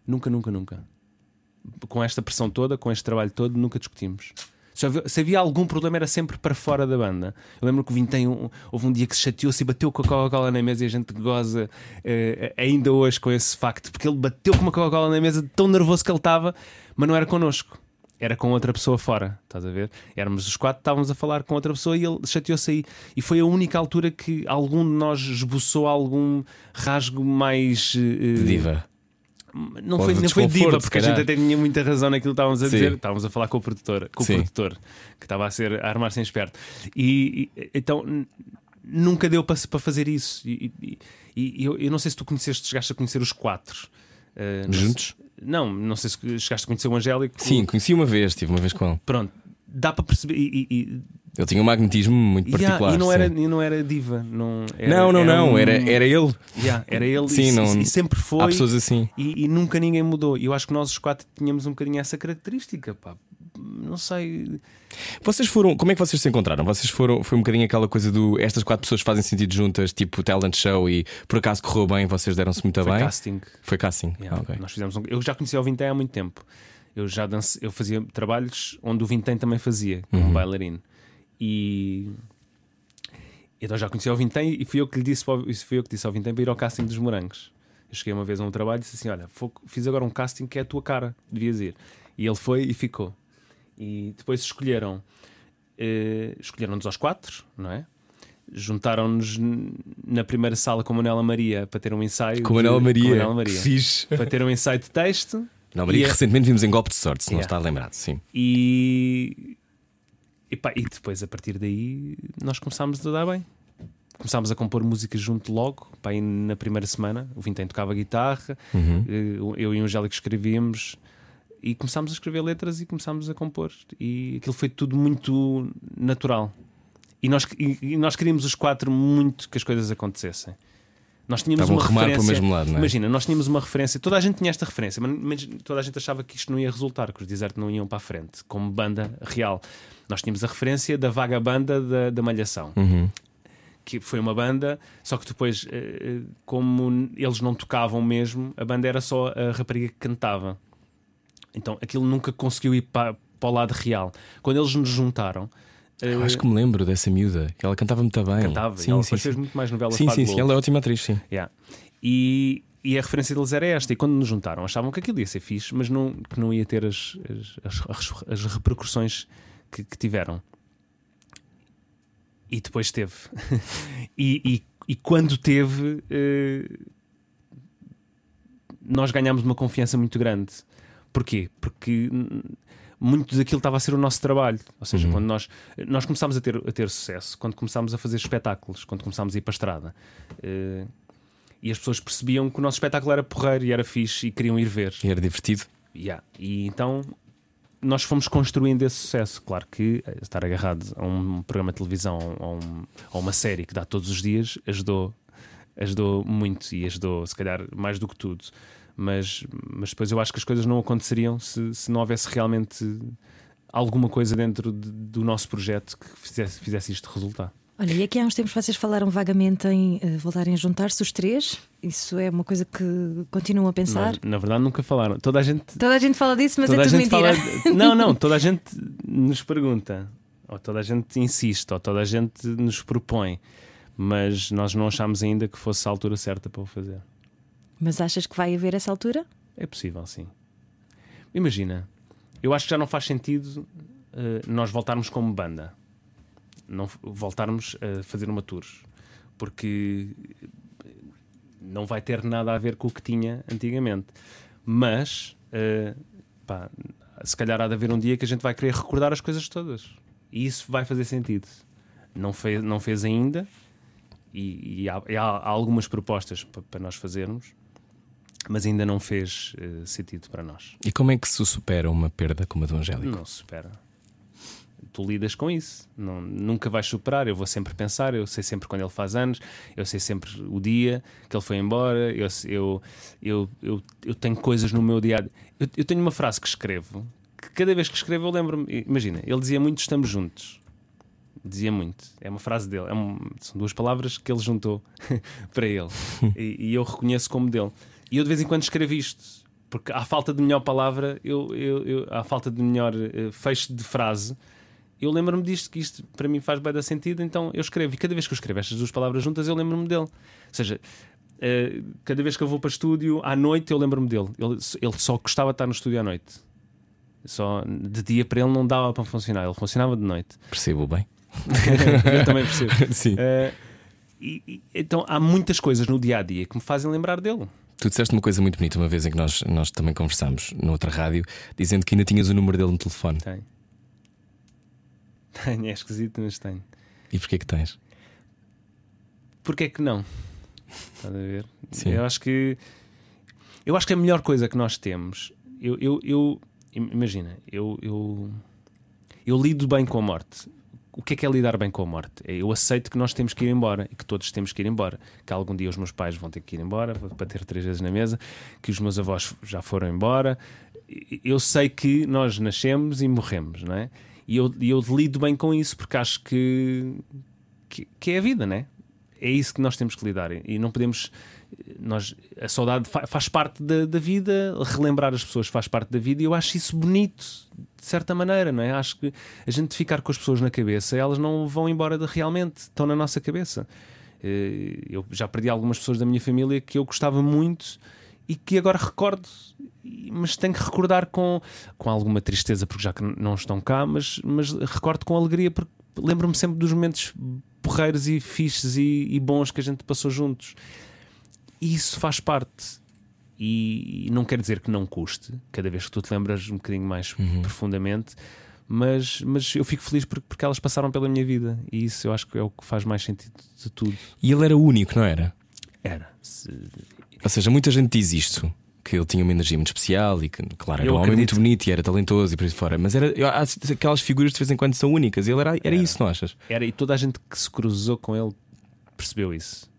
D: Nunca, nunca, nunca. Com esta pressão toda, com este trabalho todo, nunca discutimos. Se havia, se havia algum problema, era sempre para fora da banda. Eu lembro que o Vintém, um, houve um dia que se chateou-se e bateu com a Coca-Cola na mesa e a gente goza eh, ainda hoje com esse facto, porque ele bateu com uma Coca-Cola na mesa, tão nervoso que ele estava, mas não era connosco. Era com outra pessoa fora, estás a ver? Éramos os quatro, estávamos a falar com outra pessoa e ele chateou-se aí. E foi a única altura que algum de nós esboçou algum rasgo mais.
A: De diva.
D: não
A: Ou
D: foi, não foi diva, porque a gente até tinha muita razão naquilo que estávamos a
A: Sim.
D: dizer. Estávamos a falar com o produtor, com
A: Sim.
D: o produtor que estava a, ser, a armar-se em esperto. E, e- então nunca deu para, para fazer isso. E, e- e eu, eu não sei se tu conheceste, chegaste a conhecer os quatro. Uh,
A: Juntos?
D: Não, não sei se chegaste a conhecer o Angélico.
A: Sim, conheci uma vez, estive uma vez com ele.
D: Pronto, dá para perceber. E, e-
A: Ele tinha um magnetismo muito
D: yeah,
A: particular.
D: e não,
A: sim.
D: era, e não era diva. Não, era,
A: não, não, não.
D: um-
A: Era, era ele.
D: Yeah, era ele
A: Sim,
D: e,
A: não-
D: e sempre foi.
A: Há pessoas assim.
D: E, e nunca ninguém mudou. E eu acho que nós os quatro tínhamos um bocadinho essa característica. Pá. Não sei.
A: Vocês foram. Como é que vocês se encontraram? Vocês foram. Foi um bocadinho aquela coisa do. Estas quatro pessoas fazem sentido juntas, tipo talent show, e por acaso correu bem, vocês deram-se muito
D: Foi
A: bem.
D: casting.
A: Foi casting.
D: Yeah,
A: Ah, ok.
D: Nós fizemos um- Eu já conhecia o Vintém há muito tempo. Eu já dance... eu fazia trabalhos onde o Vintém também fazia, como
A: Uhum.
D: bailarino. E então já conhecia o Vintém e fui eu que lhe disse, isso fui eu que disse ao Vintém para ir ao casting dos morangos. Eu cheguei uma vez a um trabalho e disse assim: Olha, fiz agora um casting que é a tua cara, devias ir. E ele foi e ficou. E depois escolheram, eh, escolheram-nos aos quatro, não é? Juntaram-nos na primeira sala com a Manela Maria para ter um ensaio.
A: Com a
D: de-
A: Manela Maria.
D: Com a Manela Maria
A: fixe.
D: para ter um ensaio de texto
A: Não, Maria, que recentemente vimos em Golpe de Sorte, se não
D: Yeah.
A: está lembrado, sim.
D: e, e, pá, e depois a partir daí nós começámos a dar bem. Começámos a compor músicas junto logo, pá, na primeira semana. O Vintém tocava guitarra,
A: Uhum.
D: eh, eu e o Angélico escrevíamos e começámos a escrever letras e começámos a compor. E aquilo foi tudo muito natural. E nós, e, nós queríamos os quatro muito que as coisas acontecessem. Nós tínhamos
A: Estavam
D: uma referência.
A: mesmo lado, não é?
D: Imagina, nós tínhamos uma referência, toda a gente tinha esta referência, mas, toda a gente achava que isto não ia resultar, que os Desert não iam para a frente, como banda real. Nós tínhamos a referência da vaga banda da, da Malhação,
A: Uhum.
D: que foi uma banda, só que depois, eh, eh, como eles não tocavam mesmo, a banda era só a rapariga que cantava. Então aquilo nunca conseguiu ir para, para o lado real. Quando eles nos juntaram, eh,
A: Eu acho que me lembro dessa miúda, que ela cantava muito bem.
D: cantava,
A: Sim,
D: ela
A: sim, sim.
D: muito mais novelas
A: Sim, sim, sim, ela é ótima atriz, sim.
D: Yeah. E, e a referência deles era esta. E quando nos juntaram, achavam que aquilo ia ser fixe, mas não, que não ia ter as, as, as, as repercussões que, que tiveram. E depois teve. e, e, e quando teve, eh, nós ganhámos uma confiança muito grande. Porquê? Porque muito daquilo estava a ser o nosso trabalho. Ou seja, quando nós, nós começámos a ter, a ter sucesso, quando começámos a fazer espetáculos, quando começámos a ir para a estrada. eh, e as pessoas percebiam que o nosso espetáculo era porreiro e era fixe e queriam ir ver.
A: E era divertido.
D: Yeah. E então nós fomos construindo esse sucesso. Claro que eh, estar agarrado a um programa de televisão, a, um- a uma série que dá todos os dias, ajudou, ajudou muito e ajudou, se calhar, mais do que tudo. Mas, mas depois eu acho que as coisas não aconteceriam se, se não houvesse realmente alguma coisa dentro de- do nosso projeto que fizesse, fizesse isto resultar.
B: Olha, e aqui há uns tempos vocês falaram vagamente em uh, voltarem a juntar-se os três. Isso é uma coisa que continuam a pensar?
D: Não, na verdade, nunca falaram. Toda a gente.
B: Toda a gente fala disso, mas é tudo mentira.
D: Fala... Não, não, toda a gente nos pergunta, ou toda a gente insiste, ou toda a gente nos propõe, mas nós não achamos ainda que fosse a altura certa para o fazer.
B: Mas achas que vai haver essa altura?
D: É possível, sim. Imagina, eu acho que já não faz sentido uh, nós voltarmos como banda, não voltarmos a fazer uma tour, porque não vai ter nada a ver com o que tinha antigamente. Mas, uh, pá, se calhar há de haver um dia que a gente vai querer recordar as coisas todas. E isso vai fazer sentido. Não fez, não fez ainda, e, e há, há, algumas propostas para nós fazermos, mas ainda não fez uh, sentido para nós.
A: E como é que se supera uma perda como a do Angélico?
D: Não se supera. Tu lidas com isso, não, nunca vais superar. Eu vou sempre pensar, eu sei sempre quando ele faz anos, eu sei sempre o dia que ele foi embora. Eu, eu, eu, eu, eu tenho coisas no meu dia. Eu, eu tenho uma frase que escrevo que cada vez que escrevo eu lembro-me. Imagina, ele dizia muito: estamos juntos dizia muito. É uma frase dele, é um, são duas palavras que ele juntou para ele e, e, eu reconheço como dele. E eu de vez em quando escrevo isto, porque à falta de melhor palavra, eu, eu, eu à falta de melhor uh, fecho de frase, eu lembro-me disto, que isto para mim faz bem da sentido, então eu escrevo. E cada vez que eu escrevo estas duas palavras juntas, eu lembro-me dele. Ou seja, uh, cada vez que eu vou para o estúdio à noite, eu lembro-me dele. Ele, ele só gostava de estar no estúdio à noite. Só de dia para ele não dava para funcionar, ele funcionava de noite.
A: Percebo bem.
D: eu também percebo.
A: Sim. Uh,
D: e, e, então há muitas coisas no dia a dia que me fazem lembrar dele.
A: Tu disseste uma coisa muito bonita uma vez em que nós, nós também conversámos noutra rádio, dizendo que ainda tinhas o número dele no telefone.
D: Tenho. Tenho, é esquisito, mas tenho.
A: E porquê que tens?
D: Porquê que não? Estás a ver?
A: Sim.
D: Eu acho que eu acho que a melhor coisa que nós temos, eu, eu, eu imagina, eu, eu, eu lido bem com a morte o que é que é lidar bem com a morte? É, eu aceito que nós temos que ir embora e que todos temos que ir embora. Que algum dia os meus pais vão ter que ir embora para ter três vezes na mesa, que os meus avós já foram embora. Eu sei que nós nascemos e morremos, não é? E eu, eu lido bem com isso porque acho que, que, que é a vida, não é? É isso que nós temos que lidar e não podemos nós, a saudade faz parte da, da, vida, relembrar as pessoas faz parte da vida e eu acho isso bonito, de certa maneira, não é? Acho que a gente ficar com as pessoas na cabeça, elas não vão embora de, realmente, estão na nossa cabeça. Eh, eu já perdi algumas pessoas da minha família que eu gostava muito e que agora recordo, mas tenho que recordar com, com alguma tristeza, porque já que não estão cá, mas, mas recordo com alegria, porque lembro-me sempre dos momentos porreiros e fixes e, e bons que a gente passou juntos. E isso faz parte. E não quer dizer que não custe, cada vez que tu te lembras um bocadinho mais uhum. profundamente, mas, mas eu fico feliz porque, porque elas passaram pela minha vida e isso eu acho que é o que faz mais sentido de tudo.
A: E ele era único, não era?
D: Era. Se...
A: Ou seja, muita gente diz isto. Que ele tinha uma energia muito especial e que, claro, era eu um homem muito bonito e era talentoso e por aí fora. Mas era, aquelas figuras de vez em quando são únicas. Ele era, era, era isso, não achas?
D: Era, e toda a gente que se cruzou com ele percebeu isso.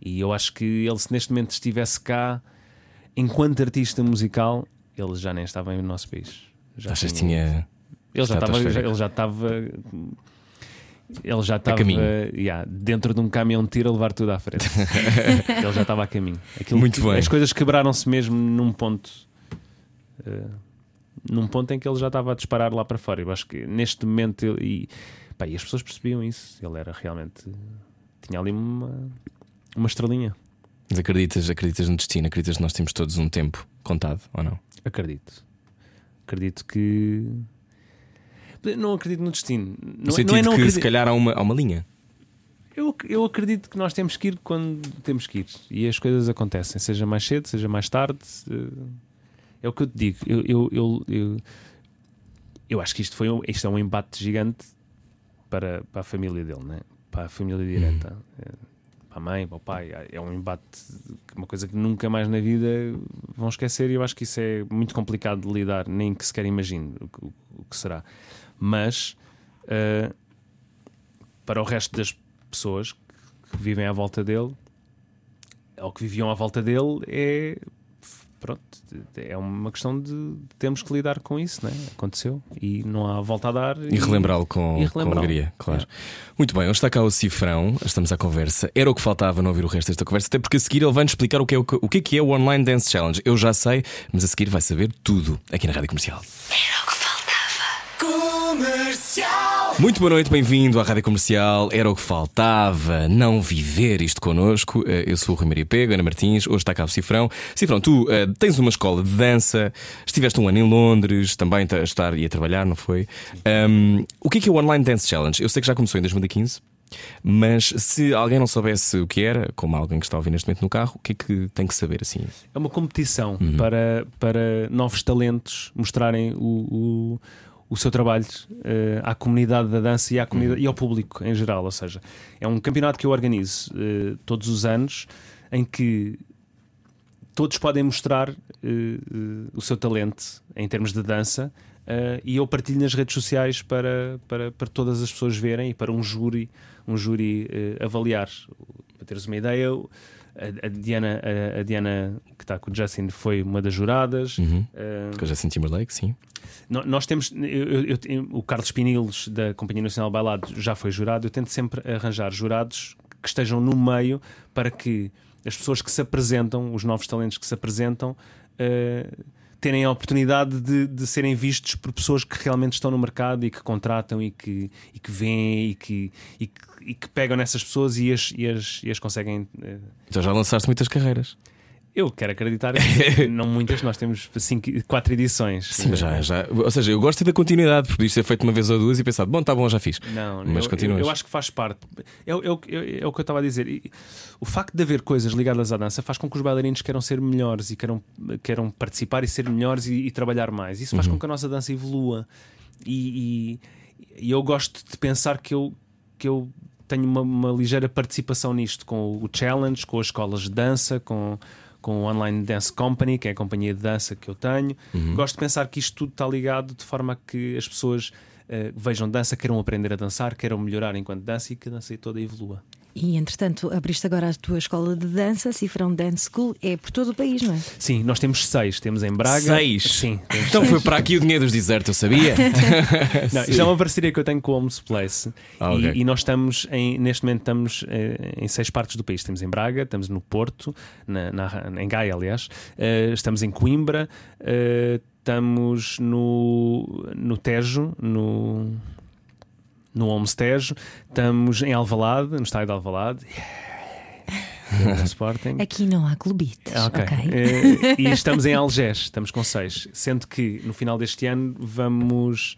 D: E eu acho que ele, se neste momento estivesse cá, enquanto artista musical, ele já nem estava no nosso país.
A: Já Achas tinha.
D: Ele já, estava, ele já estava. Ele já estava yeah, dentro de um caminhão de tiro a levar tudo à frente. ele já estava a caminho.
A: Aquilo, Muito bem.
D: As coisas quebraram-se mesmo num ponto. Uh, num ponto em que ele já estava a disparar lá para fora. Eu acho que neste momento. Ele, e, pá, e as pessoas percebiam isso. Ele era realmente. Tinha ali uma uma estrelinha.
A: Mas acreditas, acreditas no destino? Acreditas que nós temos todos um tempo contado ou não?
D: Acredito. Acredito que. Não acredito no destino.
A: No não, sentido não é não que acredito... se calhar há uma, há uma linha.
D: Eu, eu acredito que nós temos que ir quando temos que ir. E as coisas acontecem, seja mais cedo, seja mais tarde. Eh, é o que eu te digo. Eu, eu, eu, eu, eu acho que isto, foi um, isto é um embate gigante para, para a família dele, né? para a família direta. Hum para a mãe, para o pai. É um embate, uma coisa que nunca mais na vida vão esquecer e eu acho que isso é muito complicado de lidar, nem que sequer imagine o, o, o que será. Mas uh, para o resto das pessoas que vivem à volta dele, ou que viviam à volta dele, é pronto, é uma questão de termos que lidar com isso, né? Aconteceu e não há volta a dar.
A: E relembrá-lo com,
D: e
A: com alegria, claro. Muito bem, hoje está cá o Cifrão, estamos à conversa. Era o que faltava não ouvir o resto desta conversa, até porque a seguir ele vai-nos explicar o que, é, o, que- o que é que é o Online Dance Challenge. Eu já sei, mas a seguir vai saber tudo aqui na Rádio Comercial. Muito boa noite, bem-vindo à Rádio Comercial. Era o que faltava, não viver isto connosco. Eh, Eu sou o Rui Maria Pego, Ana Martins, hoje está cá o Cifrão. Cifrão, tu eh, tens uma escola de dança, estiveste um ano em Londres, também a estar e a trabalhar, não foi? Ahm, o que é que é o Online Dance Challenge? Eu sei que já começou em 2015. Mas se alguém não soubesse o que era, como alguém que está a ouvir neste momento no carro, o que é que tem que saber assim?
D: É uma competição
A: Uhum.
D: para, para novos talentos mostrarem o, o, o seu trabalho eh, à comunidade da dança e, à comunidade,
A: Uhum.
D: e ao público em geral. Ou seja, é um campeonato que eu organizo eh, todos os anos em que todos podem mostrar eh, o seu talento em termos de dança. e eu partilho nas redes sociais para, para, para todas as pessoas verem e para um júri, um júri avaliar. Para teres uma ideia, a, a Diana, a, a Diana que está com o Justin foi uma das juradas.
A: Uhum.
D: Eh,
A: Com a Justin Timberlake, sim.
D: no- Nós temos, eu- eu- eu o Carlos Pinilos da Companhia Nacional Bailado já foi jurado. Eu tento sempre arranjar jurados que estejam no meio para que as pessoas que se apresentam, os novos talentos que se apresentam, eh, terem a oportunidade de, de serem vistos por pessoas que realmente estão no mercado e que contratam e que, e que veem e que, e que, e que pegam nessas pessoas e as, e as, e as conseguem. eh,
A: Então já lançaste muitas carreiras.
D: eu quero acreditar que não muitas, nós temos cinco, quatro edições.
A: Sim, mas já, já. Ou seja, eu gosto da continuidade, porque isto ser feito uma vez ou duas e pensar, bom, tá bom, já fiz.
D: Não,
A: Mas
D: eu,
A: continuas.
D: eu, eu acho que faz parte. É, o- é é- é o que eu estava a dizer. E O facto de haver coisas ligadas à dança faz com que os bailarinos queiram ser melhores e queiram, queiram participar e ser melhores e, e trabalhar mais. Isso faz
A: Uhum.
D: com que a nossa dança evolua. E, e- e eu gosto de pensar que eu, que eu tenho uma, uma ligeira participação nisto com o Challenge, com as escolas de dança, com. Com o Online Dance Company, que é a companhia de dança que eu tenho,
A: Uhum.
D: gosto de pensar que isto tudo está ligado de forma a que as pessoas eh, vejam dança, queiram aprender a dançar, queiram melhorar enquanto dança e que a dança toda evolua.
B: E entretanto, abriste agora a tua escola de dança, Cifrão Dance School, é por todo o país, não é?
D: Sim, nós temos seis. Temos em Braga.
A: Seis?
D: Sim. temos
A: Então
D: seis.
A: foi para aqui o dinheiro dos desertos, eu sabia.
D: Não, isto é uma parceria que eu tenho com o Homes Place.
A: Ah,
D: E-
A: ok.
D: e, nós estamos, em- neste momento, estamos eh, em seis partes do país. Estamos em Braga, estamos no Porto, na, na- em Gaia, aliás, eh, estamos em Coimbra, eh, estamos no, no Tejo, no. No Homes Tejo, estamos em Alvalade, no estádio de Alvalade, no Sporting.
B: Aqui não há clubites.
D: Ah, Ok.
B: ok?
D: Eh, e estamos em Algés, estamos com seis. Sendo que no final deste ano vamos,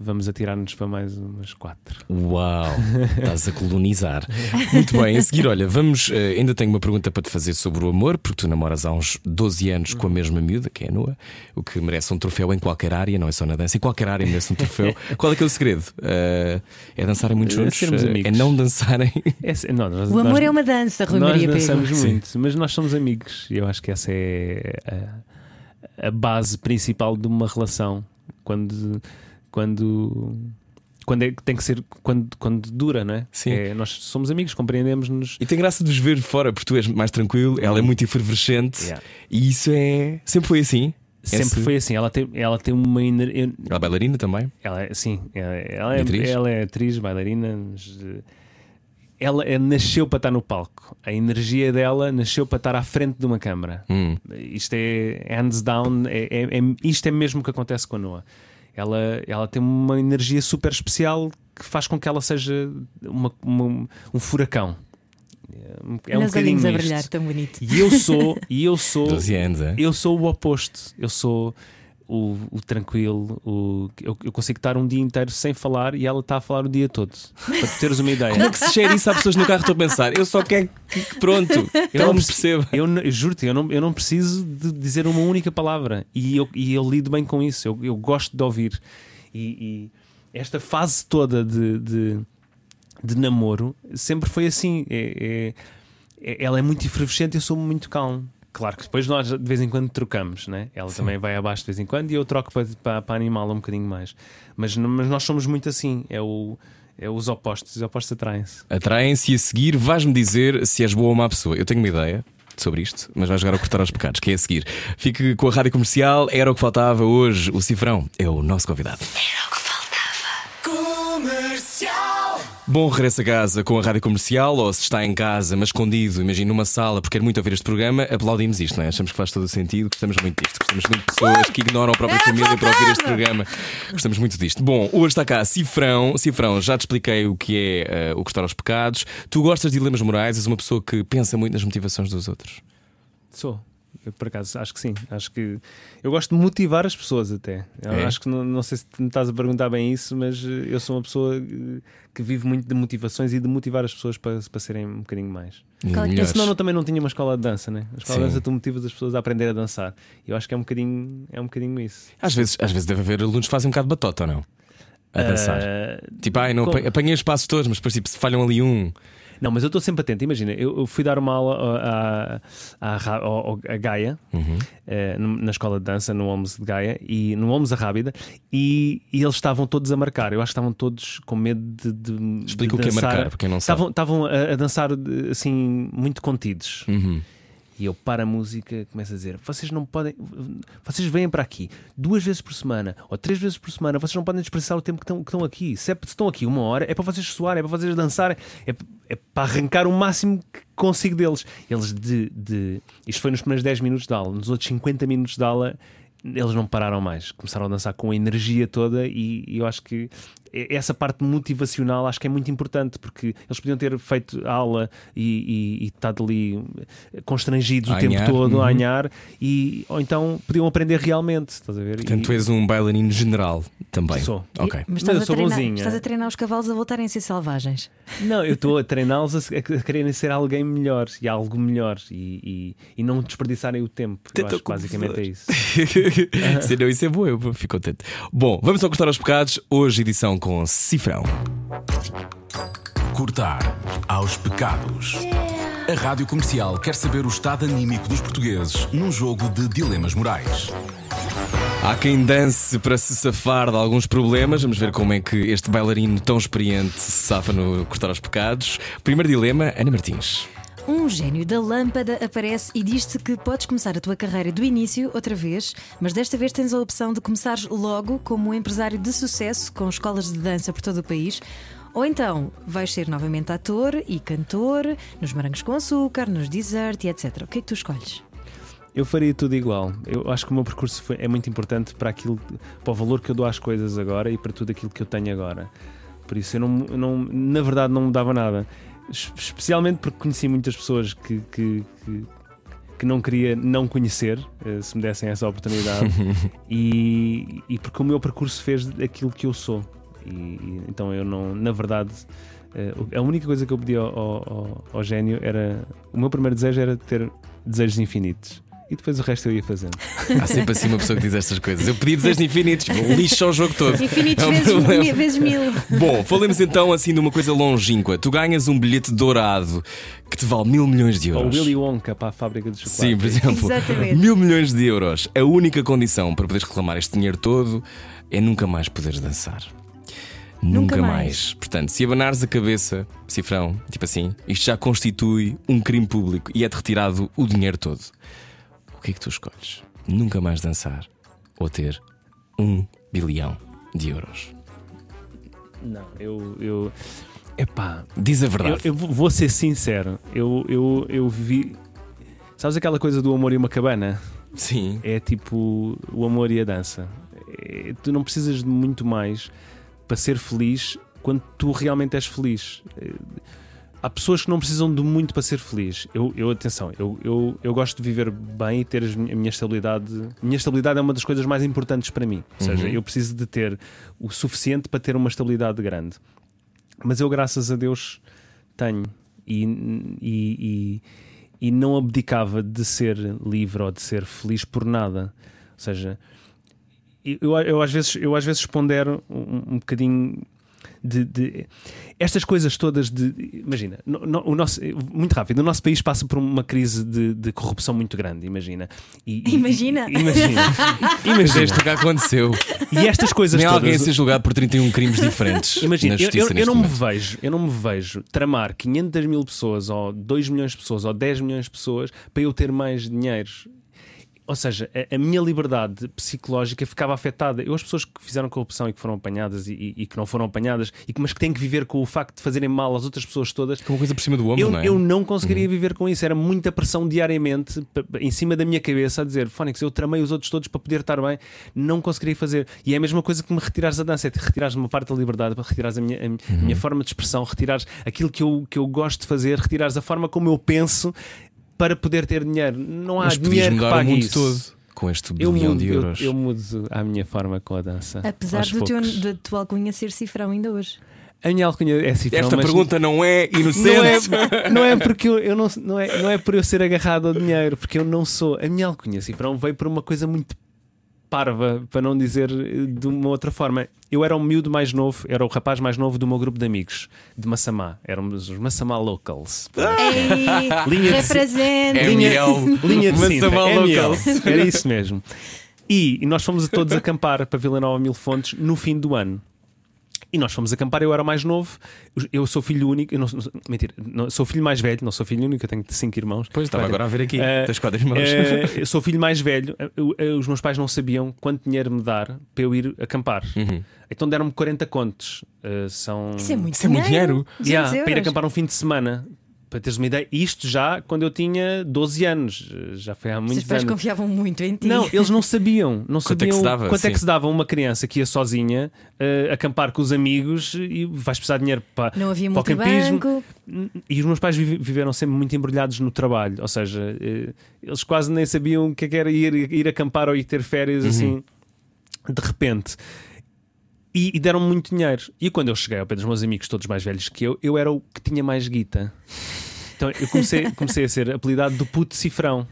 D: vamos atirar-nos para mais umas quatro.
A: Uau, estás a colonizar. Muito bem, a seguir, olha, vamos. eh, ainda tenho uma pergunta para te fazer sobre o amor, porque tu namoras há uns 12 anos com a mesma miúda, que é a Noa, o que merece um troféu em qualquer área, não é só na dança, em qualquer área merece um troféu. Qual é que é o segredo? Eh, é dançarem muito
D: É
A: juntos? Eh,
D: amigos.
A: é não dançarem?
D: É, não, nós-
B: O amor
D: nós-
B: é uma dança, Rui
D: Nós
B: Maria Pego.
D: dançamos
A: Sim.
D: muito, mas nós somos amigos e eu acho que essa é a, a base principal de uma relação. Quando. Quando quando é, que tem que ser quando, quando dura, não é?
A: Sim.
D: É, nós somos amigos, compreendemos-nos.
A: E tem graça de vos ver fora, porque tu és mais tranquilo, ela é muito efervescente
D: Yeah.
A: e isso é. Sempre foi assim.
D: Sempre
A: Esse-
D: foi assim. Ela tem, ela tem uma energia.
A: Ela é bailarina também.
D: Ela é, sim, ela, ela é,
A: Atriz?
D: ela é atriz, bailarina. mas, eh, Ela é- nasceu para estar no palco. A energia dela nasceu para estar à frente de uma câmara.
A: Hum.
D: Isto é hands down. É, é- é- isto é mesmo o que acontece com a Noah. Ela, ela tem uma energia super especial que faz com que ela seja uma- uma- um furacão. É um
B: Nas
D: bocadinho
B: a brilhar, tão bonito.
D: E eu sou, e eu sou
A: 12 anos, é?
D: eu sou o oposto. Eu sou o, o tranquilo. O, eu, eu consigo estar um dia inteiro sem falar e ela está a falar o dia todo. Para teres uma ideia.
A: Como é que se cheira isso? Há pessoas no carro estão a pensar. Eu só quero que, pronto, eu não me percebo.
D: Eu, eu juro-te, eu não, eu não preciso de dizer uma única palavra e eu, e eu lido bem com isso. Eu, eu gosto de ouvir. E, e esta fase toda de, de, de namoro sempre foi assim. É- é- é- ela é muito efervescente e eu sou muito calmo. Claro que depois nós de vez em quando trocamos, né? ela também vai abaixo de vez em quando e eu troco para, para, para animá-la um bocadinho mais. Mas, mas nós somos muito assim, é, o, é os opostos, os opostos atraem-se.
A: Atraem-se e a seguir vais-me dizer se és boa ou má pessoa. Eu tenho uma ideia. sobre isto, mas vai jogar a cortar aos pecados, que é a seguir. Fique com a rádio comercial, era o que faltava hoje. O Cifrão é o nosso convidado. Bom regresso a casa com a rádio comercial, ou se está em casa, mas escondido, imagina numa sala, porque quer muito ouvir este programa, aplaudimos isto, não é? Achamos que faz todo o sentido, gostamos muito disto. Gostamos muito de pessoas que ignoram a própria família para ouvir este programa. Gostamos muito disto. Bom, hoje está cá Cifrão. Cifrão, já te expliquei o que é uh, o custar aos pecados. Tu gostas de dilemas morais, és uma pessoa que pensa muito nas motivações dos outros.
D: Sou. Eu, por acaso, acho que sim. Acho que eu gosto de motivar as pessoas até. Eu
A: É?
D: Acho que não, não sei se me estás a perguntar bem isso, mas eh, eu sou uma pessoa eh, que vive muito de motivações e de motivar as pessoas para, para serem um bocadinho mais.
B: É que.
D: Senão eu também não tinha uma escola de dança, né? A escola
A: Sim.
D: de dança tu motivas as pessoas a aprender a dançar. E eu acho que é um bocadinho, é um bocadinho isso.
A: Às vezes, às vezes deve haver alunos que fazem um bocado de batota, ou não? A dançar.
D: Ah,
A: Tipo, ai, não
D: como?
A: apanhei os passos todos, mas depois tipo, se falham ali um.
D: Não, mas eu estou sempre atento. Imagina, eu, eu fui dar uma aula à, à, à, a Gaia,
A: Uhum.
D: eh, na escola de dança, no Homes de Gaia, e no Homes a Rábida, e, e eles estavam todos a marcar. Eu acho que estavam todos com medo de. de
A: Explica
D: de
A: o que é marcar, para quem não sabe.
D: Estavam, estavam a, a dançar assim, muito contidos.
A: Uhum.
D: E eu para a música começo a dizer: vocês não podem. Vocês vêm para aqui duas vezes por semana ou três vezes por semana, vocês não podem desperdiçar o tempo que estão, que estão aqui. Se, é- se estão aqui uma hora, é para vocês suarem, é para vocês dançarem, é, é para arrancar o máximo que consigo deles. Eles de, de. Isto foi nos primeiros 10 minutos de aula, nos outros 50 minutos de aula. Eles não pararam mais, começaram a dançar com a energia toda, e, e eu acho que essa parte motivacional acho que é muito importante porque eles podiam ter feito a aula e, e, e estado ali constrangidos
A: A
D: o tempo
A: anhar,
D: todo
A: uhum.
D: a anhar e, ou então podiam aprender realmente estás a ver?
A: Portanto,
D: E-
A: tu és um bailarino general também.
D: Sou.
A: Ok.
B: Mas
D: Mas
B: estás,
D: eu
B: a
D: sou
B: treinar,
D: bonzinha.
B: estás a treinar os cavalos a voltarem a ser selvagens.
D: não, eu estou a treiná-los a, a quererem ser alguém melhor e algo melhor e, e, e não desperdiçarem o tempo eu acho que basicamente é isso
A: Se não, isso é bom, eu fico contente. Bom, vamos ao Cortar aos Pecados. Hoje, edição com Cifrão.
C: Cortar aos pecados. A Rádio Comercial quer saber o estado anímico dos portugueses num jogo de dilemas morais.
A: Há quem dance para se safar de alguns problemas. Vamos ver como é que este bailarino tão experiente se safa no Cortar aos Pecados. Primeiro dilema, Ana Martins.
B: Um gênio da lâmpada aparece e diz-te que podes começar a tua carreira do início outra vez, mas desta vez tens a opção de começares logo como um empresário de sucesso com escolas de dança por todo o país. Ou então vais ser novamente ator e cantor nos Morangos com Açúcar, nos Desert e etc. O que é que tu escolhes?
D: Eu faria tudo igual. Eu acho que o meu percurso foi- é muito importante para aquilo, para o valor que eu dou às coisas agora e para tudo aquilo que eu tenho agora. Por isso eu não, não- na verdade não mudava nada. Es- Especialmente porque conheci muitas pessoas que, que, que, que não queria não conhecer, eh, se me dessem essa oportunidade, e, e porque o meu percurso fez aquilo que eu sou. E, e então eu não, na verdade, eh, a única coisa que eu pedi ao, ao, ao- ao gênio era. O meu primeiro desejo era ter desejos infinitos. E depois o resto eu ia fazendo.
A: Há sempre assim uma pessoa que diz estas coisas. Eu pedi desejos infinitos, lixa o jogo todo.
B: Infinitos
A: É um
B: vezes,
A: problema.
B: mi- vezes mil.
A: Bom, falemos então assim de uma coisa longínqua. Tu ganhas um bilhete dourado que te vale mil milhões de
D: Ou
A: euros.
D: Willy Wonka para a fábrica de chocolate.
A: Sim, por exemplo,
B: Exatamente.
A: mil milhões de euros. A única condição para poderes reclamar este dinheiro todo é nunca mais poderes dançar.
B: Nunca
A: Nunca
B: mais.
A: mais. Portanto, se abanares a cabeça, cifrão, tipo assim, isto já constitui um crime público e é-te retirado o dinheiro todo. O que é que tu escolhes? Nunca mais dançar ou ter um bilhão de euros?
D: Não, eu. eu... Epá,
A: Diz a
D: eu,
A: verdade.
D: eu vou vou ser sincero. Eu, eu, eu vi. Sabes aquela coisa do amor e uma cabana?
A: Sim.
D: É tipo o amor e a dança. É, tu não precisas de muito mais para ser feliz quando tu realmente és feliz. É, Há pessoas que não precisam de muito para ser feliz. Eu, eu atenção, eu, eu, eu gosto de viver bem e ter as a minha estabilidade. A minha estabilidade é uma das coisas mais importantes para mim. Ou seja,
A: Uhum.
D: eu preciso de ter o suficiente para ter uma estabilidade grande. Mas eu, graças a Deus, tenho. E, e, e, e não abdicava de ser livre ou de ser feliz por nada. Ou seja, eu, eu às, vezes, eu às vezes pondero um, um bocadinho de, de- estas coisas todas de imagina no- no- o nosso muito rápido o nosso país passa por uma crise de, de corrupção muito grande imagina E- e-
B: Imagina.
D: e- imagina
A: Mas
D: imagina
A: isto que aconteceu.
D: e estas coisas
A: Nem alguém a
D: todas
A: ser julgado por 31 crimes diferentes.
D: Imagina,
A: na
D: eu,
A: justiça
D: eu- eu não me
A: momento.
D: vejo, eu não me vejo tramar 500 mil pessoas ou 2 milhões de pessoas ou 10 milhões de pessoas para eu ter mais dinheiro. Ou seja, a, a minha liberdade psicológica ficava afetada. Eu, as pessoas que fizeram corrupção e que foram apanhadas e, e- e que não foram apanhadas, e que, mas que têm que viver com o facto de fazerem mal às outras pessoas todas,
A: Que é uma coisa por cima do ombro,
D: eu,
A: não é?
D: eu não conseguiria viver com isso. Era muita pressão diariamente em cima da minha cabeça a dizer: Fónix, eu tramei os outros todos para poder estar bem. Não conseguiria fazer. E é a mesma coisa que me retirares a dança: é te retirares uma parte da liberdade, para retirares a minha, a a minha forma de expressão, retirares aquilo que eu, que eu gosto de fazer, retirares a forma como eu penso para poder ter dinheiro. Não há
A: Mas
D: dinheiro que
A: mudar o
D: pague
A: mundo
D: isso.
A: todo com este
D: Eu
A: bilhão
D: mudo,
A: de
D: eu,
A: euros.
D: eu mudo a minha forma com a dança.
B: Apesar do teu, da tua alcunha ser cifrão ainda hoje.
D: A minha alcunha é cifrão,
A: Esta
D: mas-
A: pergunta não é
D: Não
A: inocente.
D: é, não é porque eu, eu não, não, é, não é por eu ser agarrado ao dinheiro, porque eu não sou. A minha alcunha cifrão veio por uma coisa muito parva, para não dizer eh, de uma outra forma. Eu era o miúdo mais novo, era o rapaz mais novo do meu grupo de amigos, de Massamá. Éramos os Massamá Locals.
B: Ei,
D: Linha de-
B: representa.
A: ML.
D: Linha de Sintra,
A: Massamá. Locals.
D: Era isso mesmo. E, e nós fomos a todos acampar para Vila Nova Mil Fontes no fim do ano. E nós fomos acampar, eu era o mais novo, eu sou filho único, eu não, não- mentira, não, sou filho mais velho, não sou filho único, eu tenho cinco irmãos.
A: Pois estava agora a ver aqui.
D: Eh,
A: Tens quatro irmãos.
D: Eh, eu sou filho mais velho, eu- os meus pais não sabiam quanto dinheiro me dar para eu ir acampar.
A: Uhum.
D: Então deram-me 40 contos. Eh, são
B: Isso é muito
A: Isso é muito dinheiro.
B: 200
D: Yeah, para ir acampar um fim de semana. Para teres uma ideia, isto já quando eu tinha 12 anos, já foi há
B: Os
D: muitos
B: teus pais
D: anos.
B: confiavam muito em ti.
D: Não, eles não sabiam. Não
A: Quanto é que
D: sabiam
A: se dava,
D: quanto é que
A: sim.
D: se dava a uma criança que ia sozinha eh, acampar com os amigos e vais precisar de dinheiro para,
B: Não havia
D: para o campismo.
B: multibanco.
D: E os meus pais vive- viveram sempre muito embrulhados no trabalho, ou seja, eh, eles quase nem sabiam o que é que era ir, ir acampar ou ir ter férias
A: Uhum.
D: assim de repente. E, e deram-me muito dinheiro. E quando eu cheguei ao pé dos meus amigos, todos mais velhos que eu, eu era o que tinha mais guita. Então eu comecei, comecei a ser apelidado do puto cifrão.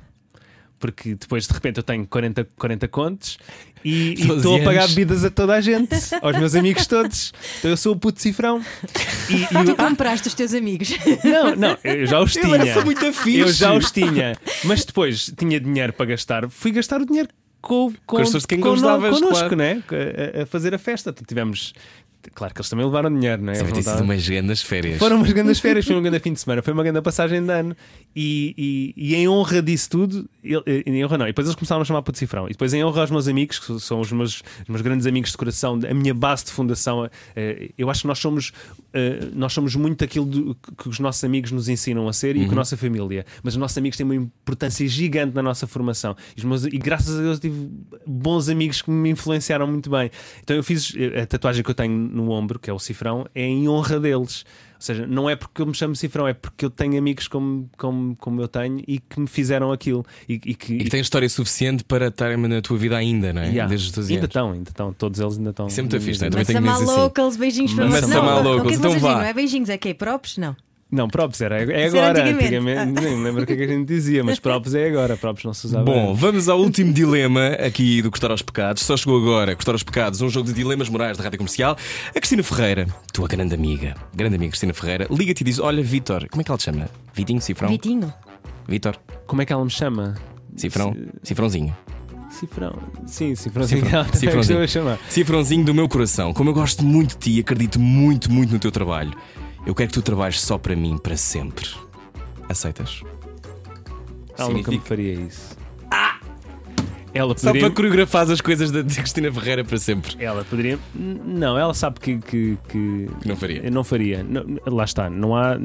D: Porque depois de repente eu tenho 40, 40 contos e
A: 12
D: estou a pagar bebidas a toda a gente, aos meus amigos todos. Então eu sou o puto cifrão. E, e
B: Tu
D: o-
B: compraste os teus amigos.
D: não, não, eu já os tinha.
A: Eu era só muito fixe.
D: Eu já os tinha. Mas depois tinha dinheiro para gastar. Fui gastar o dinheiro com, com,
A: Com as pessoas de quem gostavas,
D: connosco,
A: claro.
D: né? A, a- fazer a festa. Tivemos. Claro que eles também levaram dinheiro, não é?
A: Deve ter sido umas grandes férias.
D: foram umas grandes férias, foi um grande fim de semana, foi uma grande passagem de ano. E, e- e em honra disso tudo, ele- eh, em honra não, e depois eles começaram a chamar para Cifrão. E depois em honra aos meus amigos, que são os meus, os meus grandes amigos de coração, a minha base de fundação, eh, eu acho que nós somos, eh, nós somos muito aquilo do- que os nossos amigos nos ensinam a ser e que a nossa família. Mas os nossos amigos têm uma importância gigante na nossa formação. E, meus- e graças a Deus tive bons amigos que me influenciaram muito bem. Então eu fiz eh, a tatuagem que eu tenho no ombro, que é o cifrão, é em honra deles. Ou seja, não é porque eu me chamo cifrão, é porque eu tenho amigos como, como, como eu tenho e que me fizeram aquilo. E, e que,
A: E que tem história suficiente para estar na tua vida ainda, não é?
D: Yeah.
A: Desde os 12
D: ainda
A: anos.
D: estão, ainda estão, todos eles ainda estão.
A: É fixe, né?
D: vida.
A: Também tenho que dizer assim.
B: Locals, beijinhos para
A: Massamá
B: Massamá
A: Locals,
B: O que é que
A: então
B: vocês
A: vá.
B: Não é beijinhos, é quê? Props? Não.
D: Não, props era, é
B: Isso era
D: agora.
B: antigamente.
D: antigamente nem me lembro o que é que a gente dizia, mas props é agora, props não se usava.
A: Bom, vamos ao último dilema aqui do Cortar aos Pecados. Só chegou agora Cortar aos Pecados, um jogo de dilemas morais da Rádio Comercial. A Cristina Ferreira, tua grande amiga, grande amiga Cristina Ferreira, liga-te e diz: Olha, Vitor, como é que ela te chama? Vitinho, Cifrão?
B: Vitinho.
A: Vitor,
D: como é que ela me chama?
A: Cifrão, Cifrãozinho.
D: Cifrão. Sim, cifrãozinho.
A: Cifrão- cifrãozinho. Cifrãozinho do meu coração. Como eu gosto muito de ti e acredito muito, muito no teu trabalho, eu quero que tu trabalhes só para mim, para sempre. Aceitas?
D: Ela nunca me
A: Significa-
D: faria isso. Ela
A: Só
D: poderia.
A: para coreografar as coisas da de Cristina Ferreira para sempre.
D: Ela poderia. Não, ela sabe que. que, que...
A: Que não faria.
D: Eu não faria. Não- lá está, não há.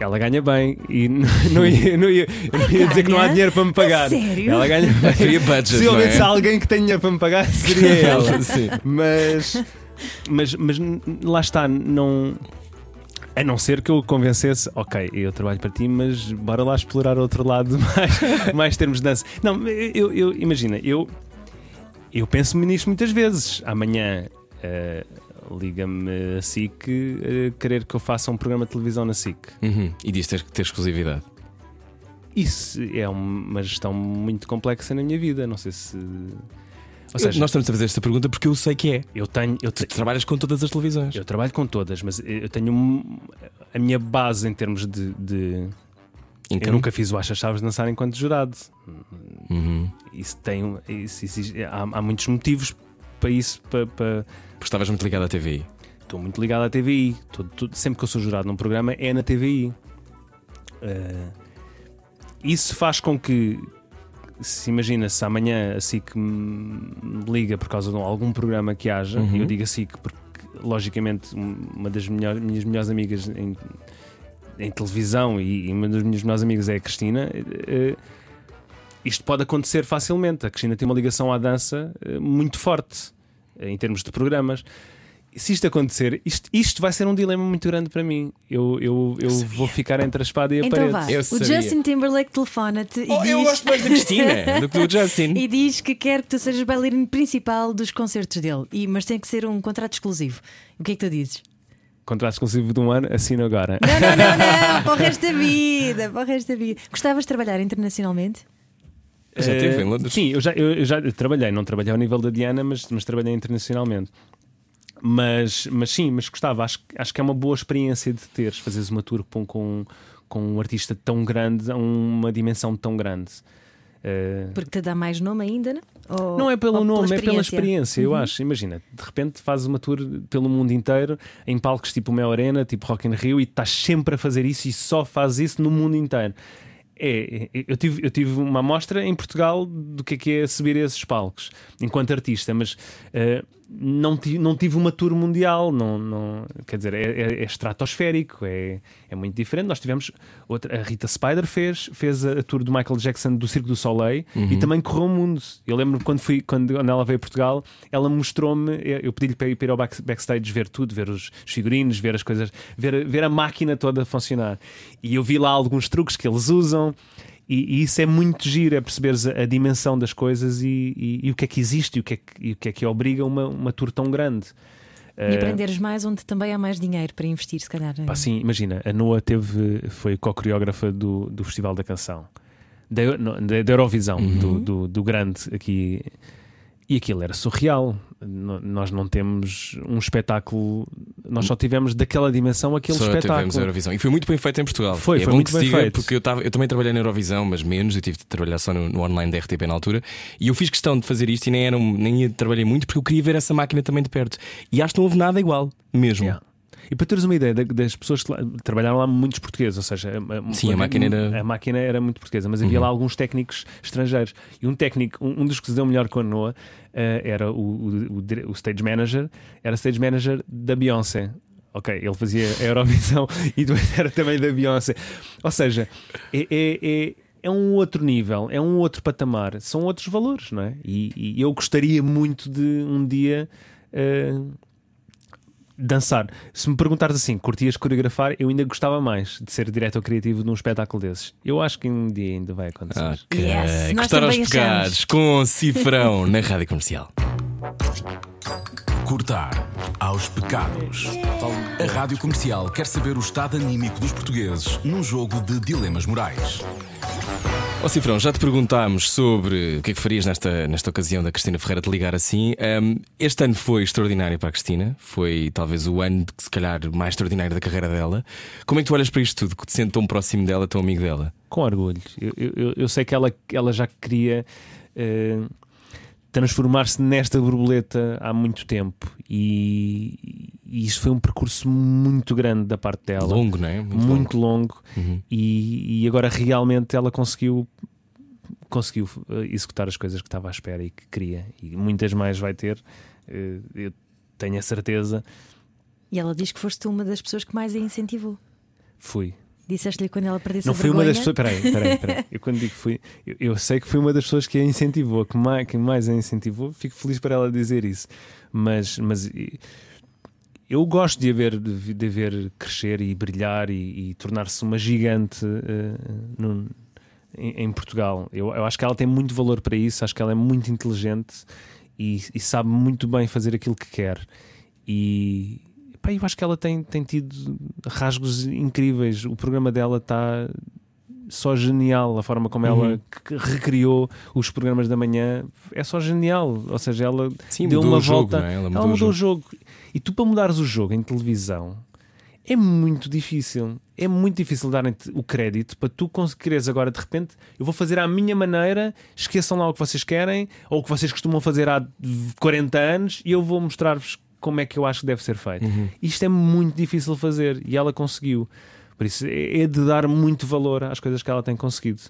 D: Ela ganha bem e não, ia, não ia, não ia dizer que não há dinheiro para me pagar.
B: sério?
D: Ela ganha bem.
A: Seria budget, não
D: Possivelmente
A: é?
D: se alguém que tem dinheiro para me pagar, seria ela.
A: Sim.
D: Mas, mas, mas lá está, não. A não ser que eu convencesse, ok, eu trabalho para ti, mas bora lá explorar outro lado mais, mais termos de dança. Não, eu, eu- imagina, eu, eu penso-me nisto muitas vezes. Amanhã eh, liga-me a SIC eh, querer que eu faça um programa de televisão na SIC.
A: Uhum. E diz que ter exclusividade.
D: Isso é uma gestão muito complexa na minha vida. Não sei se. Ou seja,
A: Nós estamos a fazer esta pergunta porque eu sei que é.
D: eu tenho. Eu,
A: Tu
D: te-
A: trabalhas com todas as televisões.
D: eu trabalho com todas, mas eu tenho um- a minha base em termos de. de- eu nunca fiz o Acha Chaves dançar enquanto jurado.
A: Uhum.
D: Isso tem. Isso, exige- há, há muitos motivos para isso. Para, para-
A: Porque estavas muito ligado à TVI.
D: Estou muito ligado à TVI. Tô- tô- sempre que eu sou jurado num programa é na TVI. Eh, isso faz com que, se imagina, se amanhã a SIC me liga por causa de algum programa que haja,
A: Uhum.
D: e eu digo a SIC porque, logicamente, um- uma das melhor- minhas melhores amigas em, em televisão e, e uma das minhas melhores amigas é a Cristina. eh, isto pode acontecer facilmente. A Cristina tem uma ligação à dança eh, muito forte em termos de programas. Se isto acontecer, isto, isto vai ser um dilema muito grande para mim. Eu, eu, eu vou ficar entre a espada e a
B: Então
D: parede.
B: vá,
A: Eu
B: o
A: sabia.
B: Justin Timberlake telefona-te e
A: Oh,
B: diz.
A: eu gosto mais da Cristina do que do Justin.
B: E diz que quer que tu sejas bailarino principal dos concertos dele, e, mas tem que ser um contrato exclusivo. O que é que tu dizes?
D: Contrato exclusivo de um ano, assino agora.
B: Não, não, não, não, para o resto da vida, para o resto da vida. Gostavas de trabalhar internacionalmente?
A: Já esteve em
D: Eh,
A: Londres?
D: Sim, eu já, eu, eu já trabalhei, não trabalhei ao nível da Diana, mas, mas trabalhei internacionalmente. Mas, mas sim, mas gostava, acho, acho que é uma boa experiência de teres, fazeres uma tour com, com, com um artista tão grande, a uma dimensão tão grande. Eh,
B: Porque te dá mais nome ainda, não? Ou-
D: Não é pelo nome, é pela experiência, eu acho. Imagina, de repente fazes uma tour pelo mundo inteiro, em palcos tipo Mel Arena, tipo Rock in Rio, e estás sempre a fazer isso e só fazes isso no mundo inteiro. É, é, eu, tive, eu tive uma amostra em Portugal do que é que é subir esses palcos enquanto artista, mas eh, não, tive, não tive uma tour mundial, não, não, quer dizer, é, é- é estratosférico, é, é muito diferente. Nós tivemos outra, a Rita Spider fez, fez a, a tour do Michael Jackson do Circo do Soleil e também correu o mundo. Eu lembro quando fui quando, ela veio a Portugal, ela mostrou-me, eu pedi-lhe para ir, para ir ao back- backstage ver tudo, ver os, os figurinos, ver as coisas, ver, ver a máquina toda a funcionar. E eu vi lá alguns truques que eles usam. E, e isso é muito giro, é perceberes a, a dimensão das coisas e, e- e o que é que existe e o que é que, e o que, é que obriga uma, uma tour tão grande.
B: E
D: Eh,
B: aprenderes mais onde também há mais dinheiro para investir, se calhar.
D: Pá, sim, imagina, a Noa teve, foi co-coreógrafa do, do Festival da Canção, da, da, da Eurovisão, do, do, do grande aqui. E aquilo era surreal. No- Nós não temos um espetáculo, nós só tivemos daquela dimensão aquele
A: Só tivemos a
D: espetáculo.
A: Eurovisão. E foi muito bem feito em Portugal.
D: Foi,
A: E é
D: foi muito bem feito.
A: Porque eu, tava, eu também trabalhei na Eurovisão, mas menos. Eu tive de trabalhar só no, no online da RTP na altura. E eu fiz questão de fazer isto e nem, era um- nem trabalhei muito porque eu queria ver essa máquina também de perto. E acho que não houve nada igual, mesmo.
D: Yeah. E para teres uma ideia da- das pessoas que lá, trabalharam lá muitos portugueses, ou seja, a,
A: Sim, a máquina era-
D: a máquina era muito portuguesa, mas havia lá alguns técnicos estrangeiros. E um técnico, um, um dos que se deu melhor com a Noah, eh, era o, o- o o stage manager, era stage manager da Beyoncé. Ok, ele fazia a Eurovisão e depois era também da Beyoncé. Ou seja, é, é, é, é um outro nível, é um outro patamar, são outros valores, não é? E, e eu gostaria muito de um dia. eh, dançar. Se me perguntares assim, curtias coreografar, eu ainda gostava mais de ser diretor criativo de um espetáculo desses. Eu acho que um dia ainda vai acontecer.
A: Ok.
B: Yes,
A: Cortar aos pecados com cifrão na rádio comercial.
C: Cortar aos pecados. A Rádio Comercial quer saber o estado anímico dos portugueses num jogo de dilemas morais.
A: Ó Cifrão, já te perguntámos sobre o que é que farias nesta, nesta ocasião da Cristina Ferreira te ligar assim. Ahm, este ano foi extraordinário para a Cristina, foi talvez o ano que se calhar mais extraordinário da carreira dela. Como é que tu olhas para isto tudo, que te sente tão próximo dela, tão amigo dela?
D: Com orgulho. Eu, eu- eu- sei que ela, ela já queria eh, transformar-se nesta borboleta há muito tempo e, e isso foi um percurso muito grande da parte dela.
A: Longo, não é?
D: muito, longo,
A: Uhum.
D: e, e agora realmente ela conseguiu conseguiu eh, executar as coisas que estava à espera e que queria e muitas mais vai ter eh, eu tenho a certeza
B: E ela diz que foste uma das pessoas que mais a incentivou.
D: fui
B: Disseste-lhe quando ela perdesse
D: não
B: a
D: fui uma das
B: vergonha.
D: pessoas peraí, peraí, peraí. eu quando digo fui eu, eu sei que fui uma das pessoas que a incentivou que mais, que mais a incentivou fico feliz para ela dizer isso mas, mas e- eu gosto de a ver, de, ver crescer e brilhar e, e tornar-se uma gigante eh, num- em, em Portugal. Eu, eu acho que ela tem muito valor para isso, acho que ela é muito inteligente e, e sabe muito bem fazer aquilo que quer. E pá, eu acho que ela tem, tem tido rasgos incríveis. O programa dela está só genial a forma como ela que recriou os programas da manhã. É só genial. Ou seja, ela
A: Sim,
D: deu
A: mudou
D: uma
A: jogo,
D: volta.
A: é? Ela
D: Ela
A: mudou o
D: mudou o jogo. E tu, para mudares o jogo em televisão, é muito difícil. É muito difícil darem-te o crédito para tu conseguires agora, de repente, eu vou fazer à minha maneira, esqueçam lá o que vocês querem, ou o que vocês costumam fazer há 40 anos, e eu vou mostrar-vos como é que eu acho que deve ser feito. Isto é muito difícil de fazer e ela conseguiu. Por isso é é de dar muito valor às coisas que ela tem conseguido.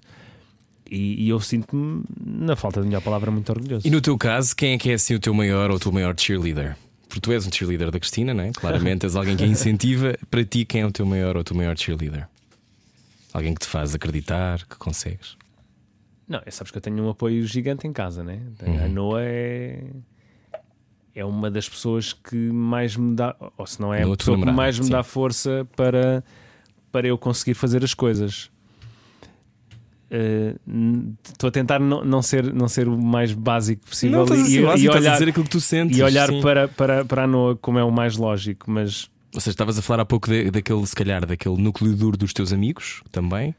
D: E, e eu sinto-me, na falta de melhor palavra, muito orgulhoso.
A: E no teu caso, quem é que é assim o teu maior ou o teu maior cheerleader? Porque tu és um cheerleader da Cristina, não é? Claramente és alguém que a incentiva. Para ti, quem é o teu maior ou o teu maior cheerleader? Alguém que te faz acreditar, que consegues.
D: Não, é, sabes que eu tenho um apoio gigante em casa, né? A Noa é. É uma das pessoas que mais me dá, ou se não é a pessoa que mais me
A: sim.
D: dá força para, para eu conseguir fazer as coisas. Estou a tentar não, não, ser, não ser o mais básico possível
A: Não,
D: e, e
A: básico, a
D: olhar,
A: dizer aquilo que tu sentes.
D: e olhar
A: sim.
D: para, para, para a Noa como é o mais lógico, mas
A: Ou seja, estavas a falar há pouco de- daquele, se calhar, daquele núcleo duro dos teus amigos também.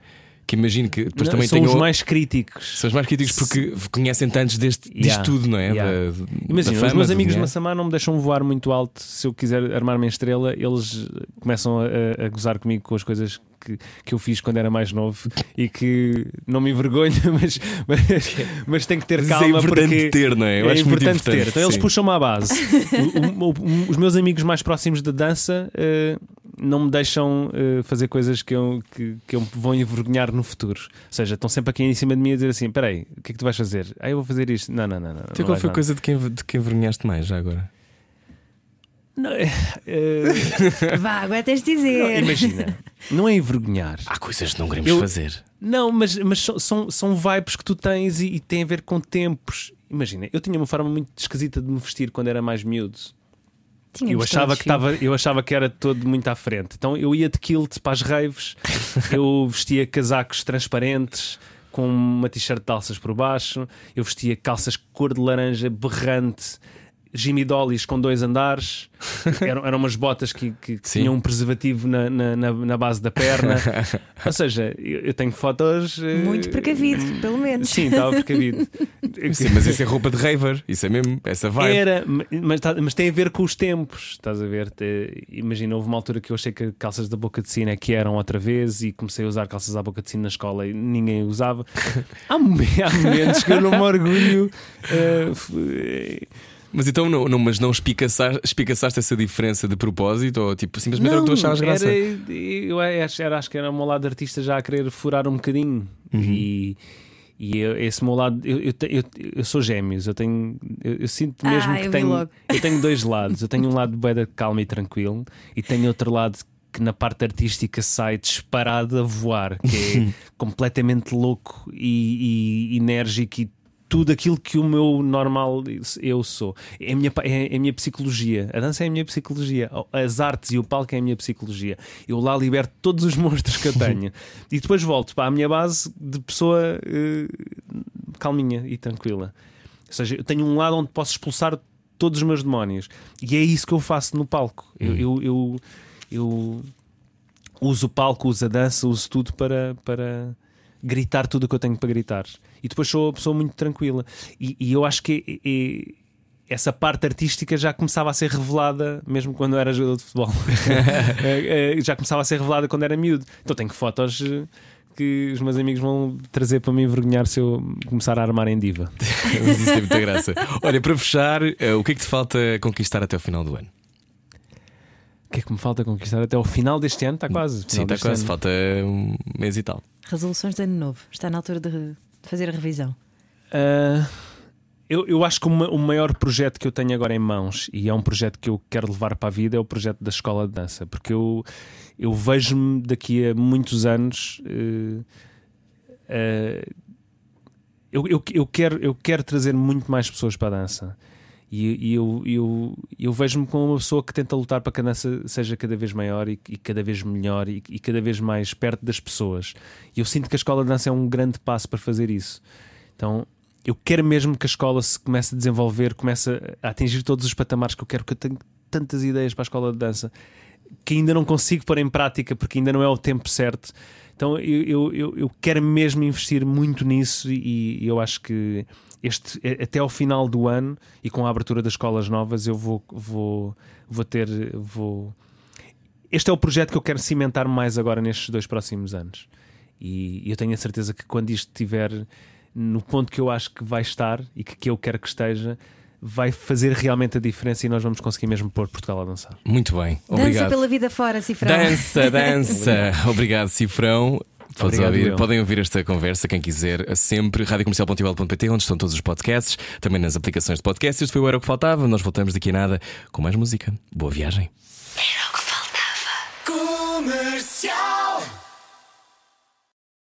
A: Que imagino que depois
D: não,
A: também
D: são
A: tenham.
D: os mais críticos.
A: São os mais críticos porque conhecem tantos deste, disto
D: Yeah,
A: tudo, não é?
D: yeah.
A: Da- da
D: Imagina,
A: fama,
D: os meus amigos de
A: dinheiro.
D: Massamá não me deixam voar muito alto. Se eu quiser armar-me em estrela, eles começam a, a- gozar comigo com as coisas que, que eu fiz quando era mais novo e que não me envergonho, mas, mas, mas tenho que ter
A: Mas isso
D: calma
A: é importante
D: porque
A: ter, não é? Eu
D: é
A: acho muito
D: importante
A: importante.
D: ter. Então eles
A: sim.
D: puxam-me à base. O- o- o- os meus amigos mais próximos da dança eh, não me deixam eh, fazer coisas que eu, que, que eu me vou envergonhar no futuro. Ou seja, estão sempre aqui em cima de mim a dizer assim: peraí, o que é que tu vais fazer? Ah, eu vou fazer isto. Não, não, não. não
A: Então
D: não
A: qual foi a coisa de quem, de quem envergonhaste mais já agora?
D: Não, é-
B: Vá, agora tens de
D: não,
B: dizer.
D: imagina, não é envergonhar.
A: Há coisas que não queremos
D: Eu-
A: fazer.
D: Não, mas, mas são- são, vibes que tu tens e, e tem a ver com tempos. Imagina, eu tinha uma forma muito esquisita de me vestir quando era mais miúdo. Eu
B: Tínhamos
D: achava,
B: todos,
D: que estava, eu achava que era todo muito à frente. Então eu ia de kilt para as raves, eu vestia casacos transparentes com uma t-shirt de alças por baixo, eu vestia calças cor de laranja berrante, Jimmy Dollys com dois andares, eram, eram umas botas que, que tinham um preservativo na, na, na- na base da perna. Ou seja, eu, eu tenho fotos. eh,
B: Muito precavido, pelo menos.
D: Sim, estava precavido.
A: Sim, mas isso é roupa de raver. Isso é mesmo, essa vibe.
D: Era, mas, tá- mas tem a ver com os tempos, estás a ver? Imagina, houve uma altura que eu achei que calças da boca de sino é que eram outra vez e comecei a usar calças à boca de sino na escola e ninguém usava. Há, momen- há momentos que eu não me orgulho. f-
A: Mas então não, não, mas não espicaçaste, espicaçaste essa diferença de propósito ou tipo simplesmente era o que tu achavas graça?
D: era, eu acho, era, acho que era o meu lado artista já a querer furar um bocadinho.
A: Uhum.
D: E, e eu- esse meu lado, eu, eu, eu, eu sou gêmeos, eu tenho, eu, eu sinto
B: Ah,
D: mesmo
B: eu
D: que tenho,
B: logo.
D: eu tenho dois lados. Eu tenho um lado bem calmo e tranquilo e tenho outro lado que na parte artística sai disparado a voar, que é completamente louco e, e enérgico e tudo aquilo que o meu normal eu sou. É a, minha, pa- é a minha psicologia. A dança é a minha psicologia. As artes e o palco é a minha psicologia. Eu lá liberto todos os monstros que eu tenho. e depois volto para a minha base de pessoa eh, calminha e tranquila. Ou seja, eu tenho um lado onde posso expulsar todos os meus demónios. E é isso que eu faço no palco. Eu, eu, eu, eu uso o palco, uso a dança, uso tudo para, para gritar tudo o que eu tenho para gritar. E depois sou uma pessoa muito tranquila. E, e eu acho que é- é- essa parte artística já começava a ser revelada mesmo quando eu era jogador de futebol. Eh, já começava a ser revelada quando era miúdo. Então tenho fotos eh, que os meus amigos vão trazer para me envergonhar se eu começar a armar em diva.
A: Isso tem muita graça. Olha, para fechar, eh, o que é que te falta conquistar até ao final do ano?
D: O que é que me falta conquistar até ao final deste ano? Está quase.
A: Sim, está quase,
D: ano.
A: falta um mês e tal.
B: Resoluções de ano novo. Está na altura de de fazer a revisão.
D: Ah, eu, eu acho que o, ma- o maior projeto que eu tenho agora em mãos, e é um projeto que eu quero levar para a vida, é o projeto da escola de dança, porque eu, eu vejo-me daqui a muitos anos. eh, eh, eu, eu, eu, quero, eu quero trazer muito mais pessoas para a dança. E, e eu, eu, eu vejo-me como uma pessoa que tenta lutar para que a dança seja cada vez maior e, e cada vez melhor e, e cada vez mais perto das pessoas. E eu sinto que a escola de dança é um grande passo para fazer isso. Então eu quero mesmo que a escola se comece a desenvolver, comece a atingir todos os patamares que eu quero, que eu tenho tantas ideias para a escola de dança que ainda não consigo pôr em prática porque ainda não é o tempo certo. Então eu, eu, eu quero mesmo investir muito nisso e, e eu acho que este, até ao final do ano e com a abertura das escolas novas eu vou, vou, vou ter. Vou... Este é o projeto que eu quero cimentar mais agora nestes dois próximos anos. E eu tenho a certeza que quando isto estiver no ponto que eu acho que vai estar e que, que eu quero que esteja, vai fazer realmente a diferença e nós vamos conseguir mesmo pôr Portugal a dançar.
A: Muito bem, obrigado.
B: Dança pela vida fora, Cifrão.
A: Dança, dança. obrigado, Cifrão. Podes
D: Obrigado,
A: ouvir, podem ouvir esta conversa, quem quiser, sempre radiocomercial.pt, onde estão todos os podcasts, também nas aplicações de podcast. Este foi o Era o que Faltava. Nós voltamos daqui a nada com mais música. Boa viagem.
E: Era o que faltava.
G: Comercial.